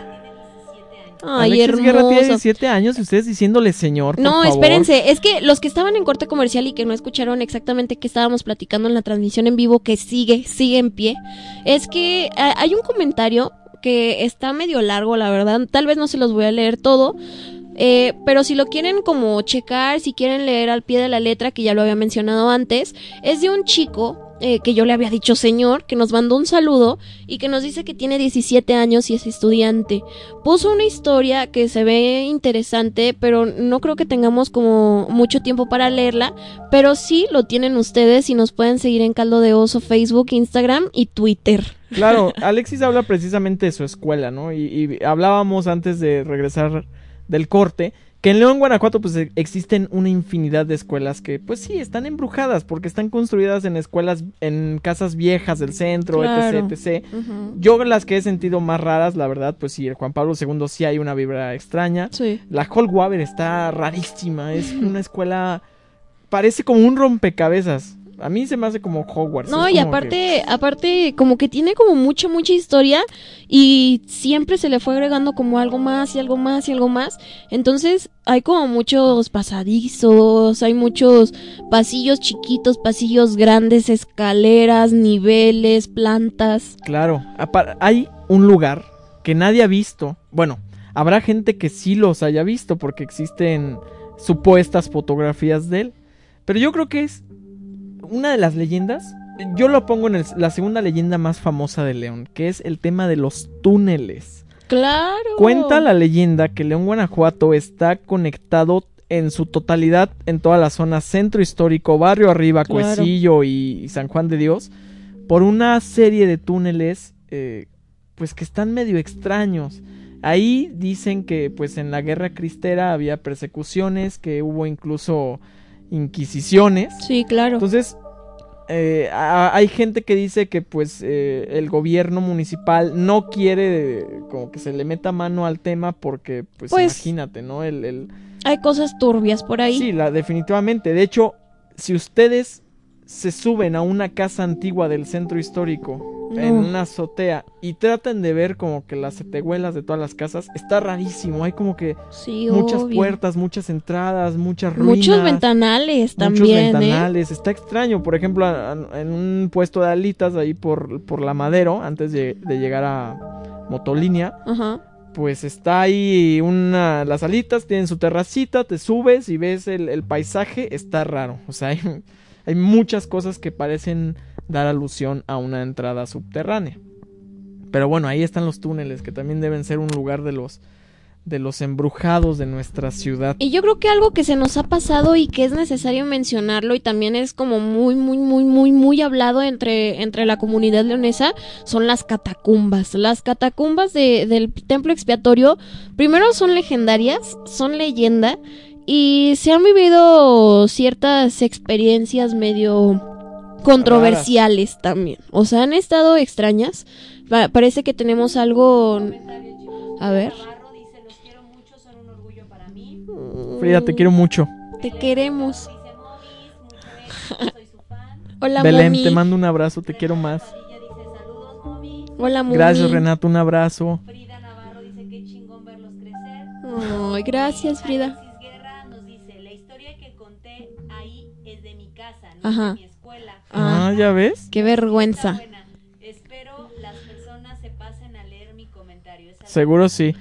Ay, Alexis Guerra tiene hermoso. 17 años y ustedes diciéndole señor. por No, favor. espérense, es que los que estaban en corte comercial y que no escucharon exactamente qué estábamos platicando en la transmisión en vivo, que sigue, sigue en pie, es que ah, hay un comentario que está medio largo, la verdad, tal vez no se los voy a leer todo, eh, pero si lo quieren como checar, si quieren leer al pie de la letra, que ya lo había mencionado antes, es de un chico eh, que yo le había dicho señor, que nos mandó un saludo y que nos dice que tiene 17 años y es estudiante. Puso una historia que se ve interesante, pero no creo que tengamos como mucho tiempo para leerla, pero sí lo tienen ustedes y nos pueden seguir en Caldo de Oso, Facebook, Instagram y Twitter. Claro, Alexis habla precisamente de su escuela, ¿no? Y, y hablábamos antes de regresar del corte que en León, Guanajuato, pues e- existen una infinidad de escuelas que, pues sí, están embrujadas porque están construidas en escuelas, en casas viejas del centro, Claro. etc, etc. Yo las que he sentido más raras, la verdad, pues sí, el Juan Pablo II sí hay una vibra extraña. Sí. La Waver está rarísima, es una escuela, parece como un rompecabezas. A mí se me hace como Hogwarts. No, y aparte, que- aparte, como que tiene como mucha, mucha historia y siempre se le fue agregando como algo más y algo más y algo más. Entonces, hay como muchos pasadizos, hay muchos pasillos chiquitos, pasillos grandes, escaleras, niveles, plantas. Claro, hay un lugar que nadie ha visto. Bueno, habrá gente que sí los haya visto porque existen supuestas fotografías de él. Pero yo creo que es una de las leyendas. Yo lo pongo en el- la segunda leyenda más famosa de León, que es el tema de los túneles. Claro. Cuenta la leyenda que León, Guanajuato está conectado en su totalidad en toda la zona centro histórico, barrio arriba, Claro. Cuecillo y, y San Juan de Dios, por una serie de túneles, eh, pues que están medio extraños. Ahí dicen que pues en la guerra cristera había persecuciones, que hubo incluso inquisiciones. Sí, claro. Entonces, eh, a- hay gente que dice que pues eh, el gobierno municipal no quiere eh, como que se le meta mano al tema porque pues, Pues, imagínate, ¿no? El, el- Hay cosas turbias por ahí. Sí, la, definitivamente. De hecho, si ustedes se suben a una casa antigua del centro histórico en una azotea y tratan de ver como que las tehuelas de todas las casas, está rarísimo. Hay como que Sí, muchas obvio. puertas, muchas entradas, muchas ruinas. Muchos ventanales Muchos también, ¿eh? ventanales, está extraño. Por ejemplo, a- a- en un puesto de alitas ahí por, por la Madero, antes de, de llegar a Motolínea, Ajá. pues está ahí una, las alitas, tienen su terracita, te subes y ves el, el paisaje, está raro. O sea, hay, hay muchas cosas que parecen dar alusión a una entrada subterránea. Pero bueno, ahí están los túneles, que también deben ser un lugar de los de los embrujados de nuestra ciudad. Y yo creo que algo que se nos ha pasado y que es necesario mencionarlo y también es como muy, muy, muy, muy, muy hablado entre, entre la comunidad leonesa son las catacumbas. Las catacumbas de- del templo expiatorio, primero son legendarias, son leyenda y se han vivido ciertas experiencias medio controversiales también. O sea, han estado extrañas. Pa- parece que tenemos algo... A ver. Frida, te quiero mucho. Te queremos. Hola, Belén, Momi. te mando un abrazo, te quiero más. Hola, Momi. Gracias, Renato, un abrazo. Ay, gracias, Frida. Ajá. Ah, Ah, ¿ya ves? qué vergüenza. Seguro sí.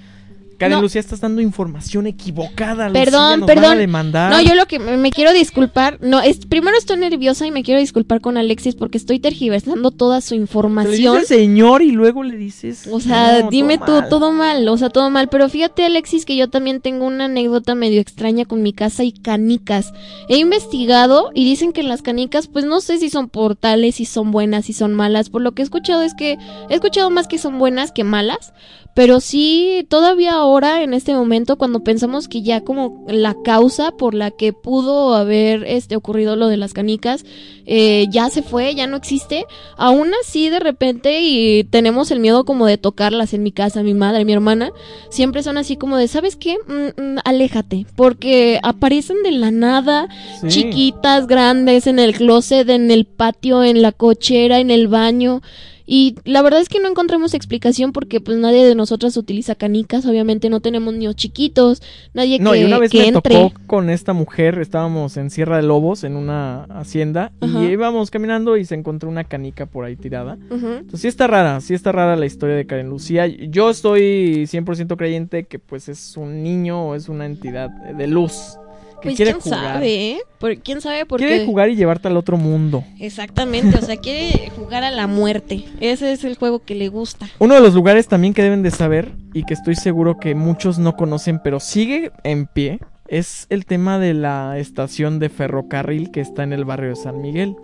Karen No. Lucía, estás dando información equivocada. Lucía, Perdón, van a perdón. demandar. No, yo lo que me, me quiero disculpar, no, es primero estoy nerviosa y me quiero disculpar con Alexis porque estoy tergiversando toda su le información. dices señor y luego le dices. O sea, No, dime todo tú, mal. todo mal, o sea, todo mal. Pero fíjate, Alexis, que yo también tengo una anécdota medio extraña con mi casa y canicas. He investigado y dicen que las canicas, pues no sé si son portales, si son buenas, si son malas. Por lo que he escuchado es que he escuchado más que son buenas que malas. Pero sí, todavía ahora, en este momento, cuando pensamos que ya como la causa por la que pudo haber este, ocurrido lo de las canicas, eh, ya se fue, ya no existe, aún así de repente y tenemos el miedo como de tocarlas en mi casa, mi madre, mi hermana, siempre son así como de, ¿sabes qué? Mm, mm, aléjate, porque aparecen de la nada, Sí. chiquitas, grandes, en el closet, en el patio, en la cochera, en el baño. Y la verdad es que no encontramos explicación porque pues nadie de nosotras utiliza canicas, obviamente no tenemos niños chiquitos, nadie No, que, y una vez que me entre. tocó con esta mujer, estábamos en Sierra de Lobos, en una hacienda, Ajá. y íbamos caminando y se encontró una canica por ahí tirada. Ujú. Entonces sí está rara, sí está rara la historia de Karen Lucía. Yo estoy 100% creyente que pues es un niño o es una entidad de luz que Pues quiere quién jugar. sabe, ¿eh? Por- ¿Quién sabe por quiere qué? jugar y llevarte al otro mundo. Exactamente, o sea, quiere jugar a la muerte. Ese es el juego que le gusta. Uno de los lugares también que deben de saber y que estoy seguro que muchos no conocen, pero sigue en pie, es el tema de la estación de ferrocarril que está en el barrio de San Miguel.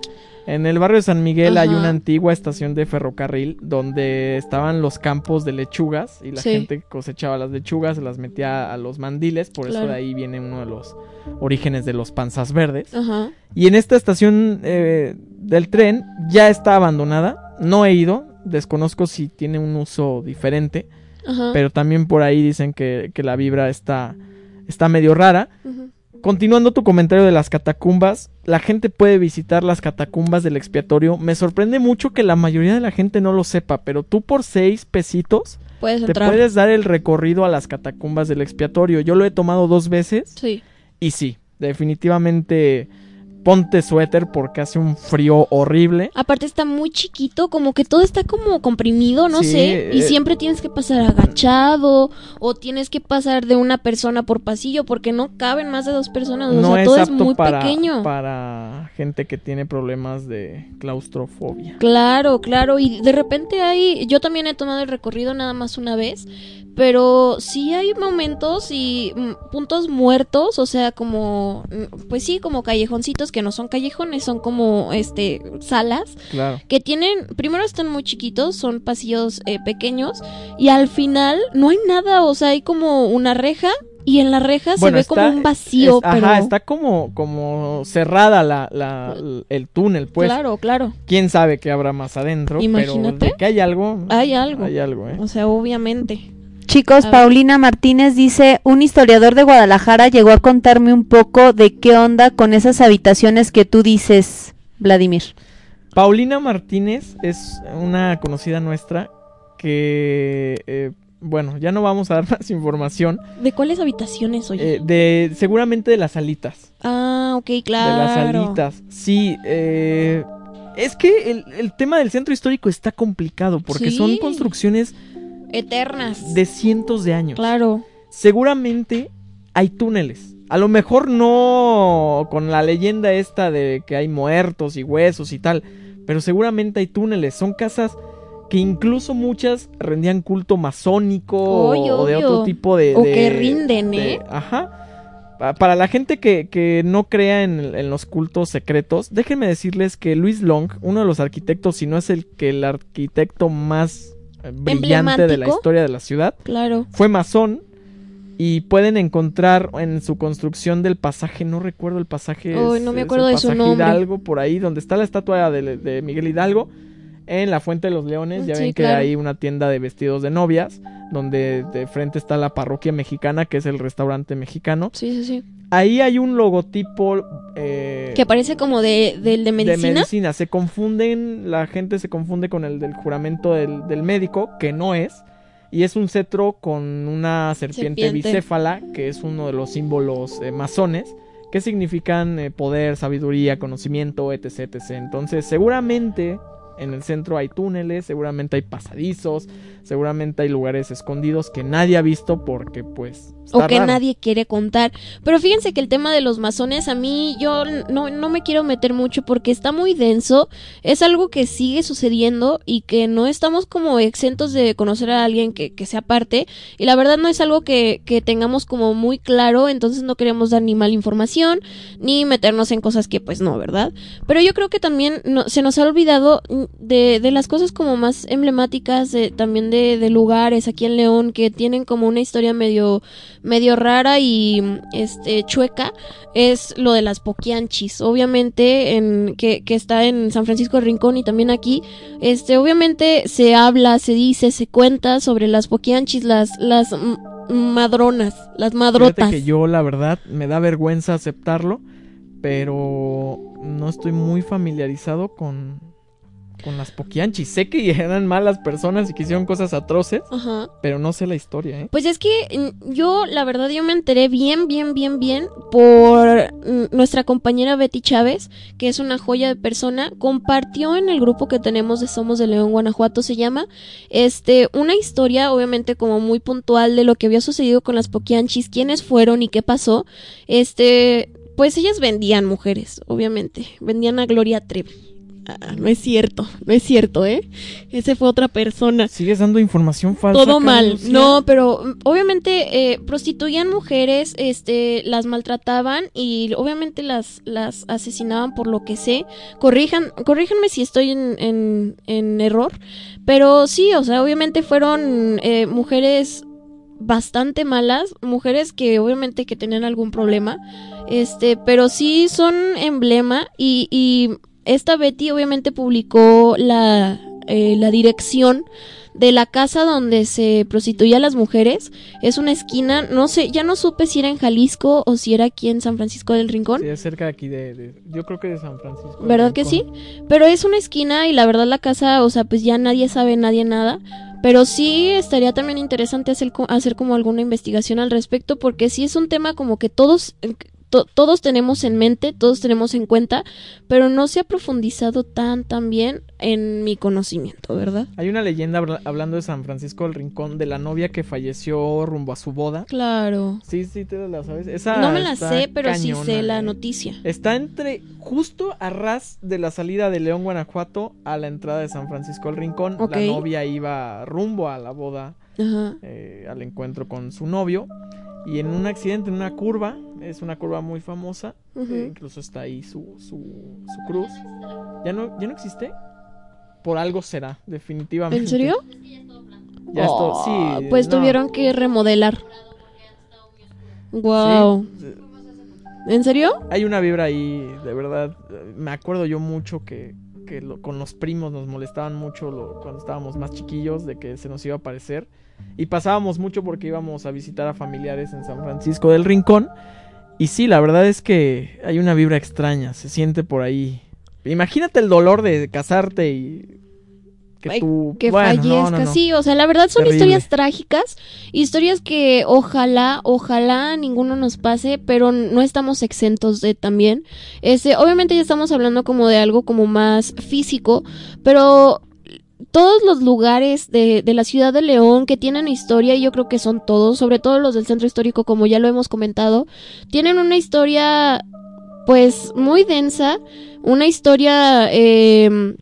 En el barrio de San Miguel hay una antigua estación de ferrocarril donde estaban los campos de lechugas y la Sí. gente cosechaba las lechugas, se las metía a los mandiles, por eso de ahí viene uno de los orígenes de los panzas verdes. Ajá. Y en esta estación eh, del tren ya está abandonada. No he ido. Desconozco si tiene un uso diferente. Ajá. Pero también por ahí dicen que, que la vibra está, está medio rara. Ujú. Continuando tu comentario de las catacumbas, la gente puede visitar las catacumbas del expiatorio. Me sorprende mucho que la mayoría de la gente no lo sepa, pero tú por seis pesitos Puedes te entrar. puedes dar el recorrido a las catacumbas del expiatorio. Yo lo he tomado dos veces Sí. y sí, definitivamente ponte suéter porque hace un frío horrible. Aparte está muy chiquito, como que todo está como comprimido, no Sí, sé. Y eh. siempre tienes que pasar agachado o tienes que pasar de una persona por pasillo porque no caben más de dos personas. O sea, es todo es muy para, pequeño. para gente que tiene problemas de claustrofobia. Claro, claro. Y de repente hay, yo también he tomado el recorrido nada más una vez, pero sí hay momentos y mm, puntos muertos, o sea, como, mm, pues sí, como callejoncitos que no son callejones, son como, este, salas Claro. que tienen, primero están muy chiquitos, son pasillos eh, pequeños y al final no hay nada, o sea, hay como una reja y en la reja se ve está- como un vacío, es- pero Ajá, está como, como cerrada la, la- el túnel, pues. claro, claro, Quién sabe qué habrá más adentro, pero Imagínate. de que hay algo. hay algo, Hay algo, ¿eh? o sea, obviamente. Chicos, A ver. Paulina Martínez dice, un historiador de Guadalajara llegó a contarme un poco de qué onda con esas habitaciones que tú dices, Vladimir. Paulina Martínez es una conocida nuestra que, eh, bueno, ya no vamos a dar *laughs* más información. ¿De cuáles habitaciones, oye? eh, de seguramente de las alitas. ah, ok, claro. De las alitas. Sí, eh, es que el, el tema del centro histórico está complicado porque Sí. son construcciones Eternas. de cientos de años. Claro. Seguramente hay túneles. A lo mejor no con la leyenda esta de que hay muertos y huesos y tal, pero seguramente hay túneles. Son casas que incluso muchas rendían culto masónico o de otro tipo de... O de- que rinden, de- ¿eh? Ajá. Pa- Para la gente que, que no crea en, en los cultos secretos, déjenme decirles que Luis Long, uno de los arquitectos, si no es el que el arquitecto más brillante de la historia de la ciudad, Claro. fue masón y pueden encontrar en su construcción del pasaje, no recuerdo el pasaje, es- no me acuerdo de su nombre. Hidalgo, por ahí donde está la estatua de, de Miguel Hidalgo, en la Fuente de los Leones, ya Sí, ven que claro. hay una tienda de vestidos de novias, donde de frente está la parroquia mexicana, que es el restaurante mexicano. Sí, sí, sí. Ahí hay un logotipo eh, Que parece como de, del de medicina. de medicina. Se confunden, la gente se confunde con el del juramento del, del médico, que no es. Y es un cetro con una serpiente, Serpiente. bicéfala, que es uno de los símbolos eh, masones, que significan eh, poder, sabiduría, conocimiento, etc, etc. Entonces, seguramente en el centro hay túneles, seguramente hay pasadizos, seguramente hay lugares escondidos que nadie ha visto porque, pues, o que nadie quiere contar. Pero fíjense que el tema de los masones a mí yo no, no me quiero meter mucho porque está muy denso, es algo que sigue sucediendo y que no estamos como exentos de conocer a alguien que, que sea parte y la verdad no es algo que, que tengamos como muy claro, entonces no queremos dar ni mala información ni meternos en cosas que pues no, ¿verdad? Pero yo creo que también no, se nos ha olvidado de, de las cosas como más emblemáticas de, también de, de lugares aquí en León que tienen como una historia medio medio rara y este chueca es lo de las poquianchis. Obviamente en que, que está en San Francisco de Rincón y también aquí, este obviamente se habla, se dice, se cuenta sobre las poquianchis, las las madronas, las madrotas. Que yo la verdad me da vergüenza aceptarlo, pero no estoy muy familiarizado con con las Poquianchis. Sé que *laughs* eran malas personas y que hicieron cosas atroces, pero no sé la historia, ¿eh? Pues es que mm, yo, la verdad, yo me enteré bien, bien, bien, bien por mm, nuestra compañera Betty Chávez, que es una joya de persona, compartió en el grupo que tenemos de Somos de León, Guanajuato, se llama, este, una historia, obviamente, como muy puntual de lo que había sucedido con las Poquianchis, quiénes fueron y qué pasó. Este, pues ellas vendían mujeres, obviamente, vendían a Gloria Trevi. Ah, no es cierto, no es cierto, ¿eh? Ese fue otra persona. Sigues dando información falsa. Todo mal. No, pero mm, obviamente eh, prostituían mujeres, este, las maltrataban y obviamente las, las asesinaban por lo que sé. Corrijan, corríjanme si estoy en, en, error, pero sí, o sea, obviamente fueron eh, mujeres bastante malas, mujeres que obviamente que tenían algún problema, este, pero sí son emblema y, y esta Betty obviamente publicó la, eh, la dirección de la casa donde se prostituía a las mujeres. Es una esquina, no sé, ya no supe si era en Jalisco o si era aquí en San Francisco del Rincón. Sí, es cerca de aquí de, yo creo que de San Francisco. ¿Verdad que sí? Pero es una esquina y la verdad la casa, o sea, pues ya nadie sabe, nadie nada. Pero sí estaría también interesante hacer, hacer como alguna investigación al respecto porque sí es un tema como que todos todos tenemos en mente, todos tenemos en cuenta, pero no se ha profundizado tan, tan bien en mi conocimiento, ¿verdad? Hay una leyenda hablando de San Francisco del Rincón, de la novia que falleció rumbo a su boda. Claro. Sí, sí, te la sabes. no me la sé, pero sí sé la noticia. Está entre, justo a ras de la salida de León, Guanajuato, a la entrada de San Francisco del Rincón. La novia iba rumbo a la boda, eh, al encuentro con su novio. Y en un accidente, en una curva, es una curva muy famosa, eh, incluso está ahí su, su, su, cruz. ¿Ya no, ¿Ya no existe? Por algo será, definitivamente. ¿En serio? Ya esto, sí. Oh, pues tuvieron que remodelar. Wow. ¿En serio? Hay una vibra ahí, de verdad. Me acuerdo yo mucho que, que con los primos nos molestaban mucho cuando estábamos más chiquillos de que se nos iba a aparecer. Y pasábamos mucho porque íbamos a visitar a familiares en San Francisco del Rincón. Y sí, la verdad es que hay una vibra extraña, se siente por ahí. Imagínate el dolor de casarte y que tú que fallezcas, sí, o sea, la verdad son historias trágicas, historias que ojalá, ojalá ninguno nos pase, pero no estamos exentos de también. Este, obviamente ya estamos hablando como de algo como más físico, pero todos los lugares de, de, la ciudad de León que tienen historia, y yo creo que son todos, sobre todo los del centro histórico, como ya lo hemos comentado, tienen una historia, pues, muy densa, una historia eh,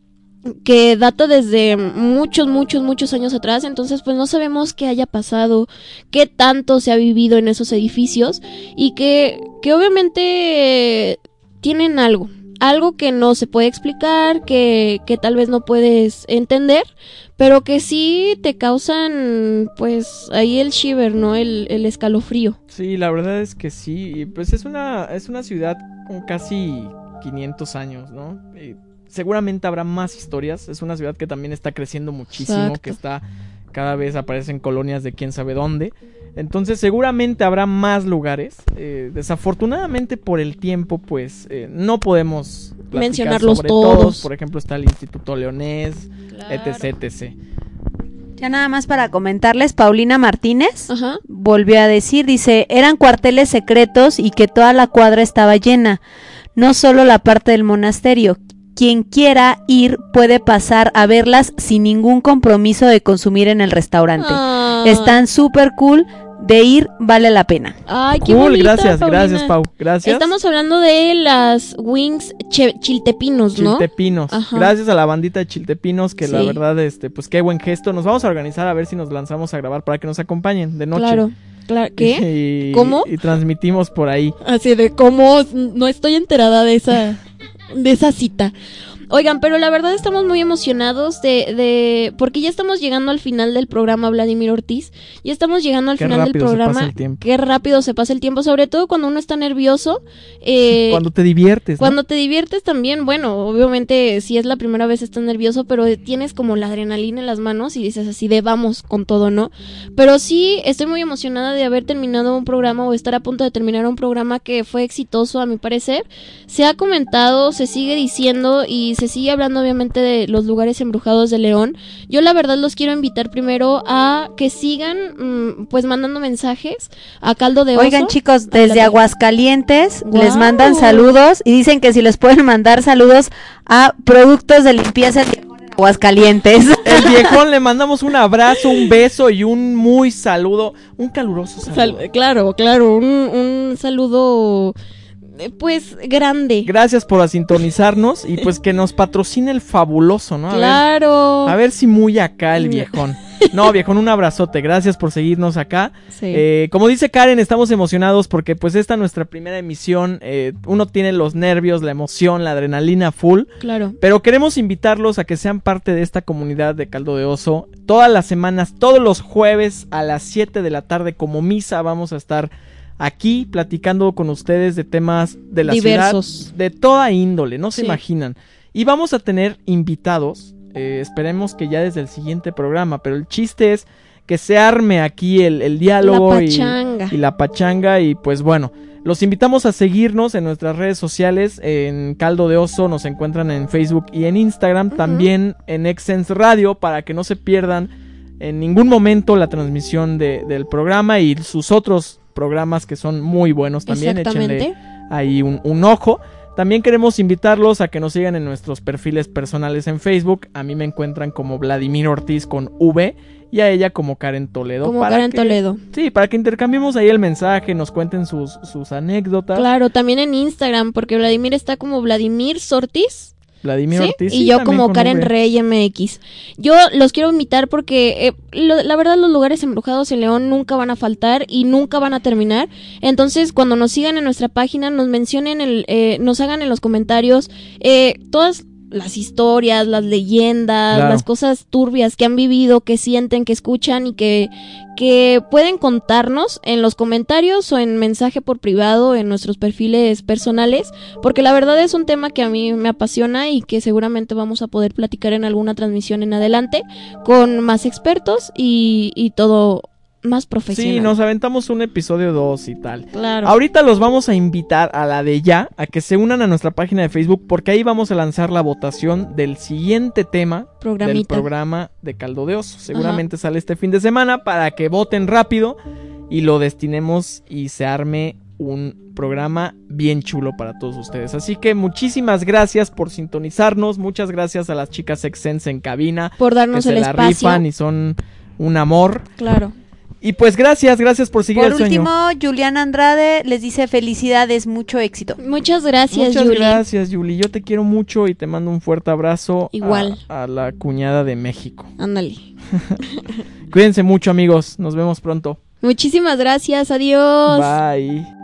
que data desde muchos, muchos, muchos años atrás, entonces pues no sabemos qué haya pasado, qué tanto se ha vivido en esos edificios, y que, que obviamente tienen algo, algo que no se puede explicar, que, que tal vez no puedes entender, pero que sí te causan, pues, ahí el shiver, ¿no? El, el escalofrío. Sí, la verdad es que sí. Pues es una, es una ciudad con casi 500 años, ¿no? seguramente habrá más historias. Es una ciudad que también está creciendo muchísimo, que está cada vez aparecen colonias de quién sabe dónde. Entonces seguramente habrá más lugares. Eh, desafortunadamente por el tiempo, pues eh, no podemos mencionarlos todos. Por ejemplo, está el Instituto Leonés, etc, etc. Ya nada más para comentarles, Paulina Martínez volvió a decir, dice, eran cuarteles secretos y que toda la cuadra estaba llena, no solo la parte del monasterio. Quien quiera ir puede pasar a verlas sin ningún compromiso de consumir en el restaurante. Ah. Están súper cool de ir vale la pena. Ay, qué cool, gracias, gracias, Pau. Gracias. Estamos hablando de las wings chiltepinos, ¿no? Chiltepinos. Gracias a la bandita de Chiltepinos que la verdad este pues qué buen gesto. Nos vamos a organizar a ver si nos lanzamos a grabar para que nos acompañen de noche. Claro. Claro, *laughs* ¿qué? ¿Cómo? Y transmitimos por ahí. Así de cómo no estoy enterada de esa de esa cita. Oigan, pero la verdad estamos muy emocionados de, de, porque ya estamos llegando al final del programa Vladimir Ortiz, ya estamos llegando al final del programa. Qué rápido se pasa el tiempo, sobre todo cuando uno está nervioso. Eh, *laughs* cuando te diviertes. Cuando te diviertes también, bueno, obviamente si es la primera vez estás nervioso, pero tienes como la adrenalina en las manos y dices así de vamos con todo, ¿no? Pero sí estoy muy emocionada de haber terminado un programa o estar a punto de terminar un programa que fue exitoso a mi parecer. Se ha comentado, se sigue diciendo y se sigue hablando obviamente de los lugares embrujados de León. Yo la verdad los quiero invitar primero a que sigan mm, pues mandando mensajes a Caldo de Oso. Oigan chicos, desde Aguascalientes les mandan saludos y dicen que si les pueden mandar saludos a productos de limpieza de Aguascalientes. *laughs* El viejón le mandamos un abrazo, un beso y un muy saludo, un caluroso saludo. claro, claro, un, un saludo pues grande. Gracias por sintonizarnos y pues que nos patrocine el fabuloso, ¿no? claro. a ver si muy acá el viejón. No, viejón, un abrazote. Gracias por seguirnos acá. Eh, como dice Karen, estamos emocionados porque pues esta es nuestra primera emisión. Eh, uno tiene los nervios, la emoción, la adrenalina full. Claro. Pero queremos invitarlos a que sean parte de esta comunidad de Caldo de Oso. Todas las semanas, todos los jueves a las 7 de la tarde como misa vamos a estar aquí platicando con ustedes de temas de la Diversos. ciudad, de toda índole, no se imaginan. Y vamos a tener invitados, eh, esperemos que ya desde el siguiente programa, pero el chiste es que se arme aquí el, diálogo y, y, la pachanga y pues bueno. Los invitamos a seguirnos en nuestras redes sociales. En Caldo de Oso nos encuentran en Facebook y en Instagram. También en Excense Radio para que no se pierdan en ningún momento la transmisión del programa y sus otros programas que son muy buenos también. Échenle ahí un, ojo. También queremos invitarlos a que nos sigan en nuestros perfiles personales en Facebook. A mí me encuentran como Vladimir Ortiz con V y a ella como Karen Toledo. Como Karen Toledo. Sí, para que intercambiemos ahí el mensaje, nos cuenten sus, sus anécdotas. Claro, también en Instagram, porque Vladimir está como Vladimir Sortiz Vladimir Ortiz. Y yo como Karen Rey MX. Yo los quiero invitar porque eh, la verdad los lugares embrujados en León nunca van a faltar y nunca van a terminar. Entonces cuando nos sigan en nuestra página, nos mencionen, el, eh, nos hagan en los comentarios eh, todas las historias, las leyendas, las cosas turbias que han vivido, que sienten, que escuchan y que, que pueden contarnos en los comentarios o en mensaje por privado en nuestros perfiles personales, porque la verdad es un tema que a mí me apasiona y que seguramente vamos a poder platicar en alguna transmisión en adelante con más expertos y, y todo más profesional. Sí, nos aventamos un episodio 2 y tal. Claro. Ahorita los vamos a invitar a la de ya, a que se unan a nuestra página de Facebook, porque ahí vamos a lanzar la votación del siguiente tema del programa de Caldo de Oso. Seguramente sale este fin de semana para que voten rápido y lo destinemos y se arme un programa bien chulo para todos ustedes. Así que muchísimas gracias por sintonizarnos, muchas gracias a las chicas Exense en cabina por darnos que el se la rifan y son un amor. Claro. Y pues gracias, gracias por seguir por el sueño. Por último, Juliana Andrade les dice felicidades, mucho éxito. Muchas gracias, Muchas gracias, Juli. Yo te quiero mucho y te mando un fuerte abrazo. Igual. A, la cuñada de México. Ándale. *laughs* Cuídense mucho, amigos. Nos vemos pronto. Muchísimas gracias. Adiós. Bye.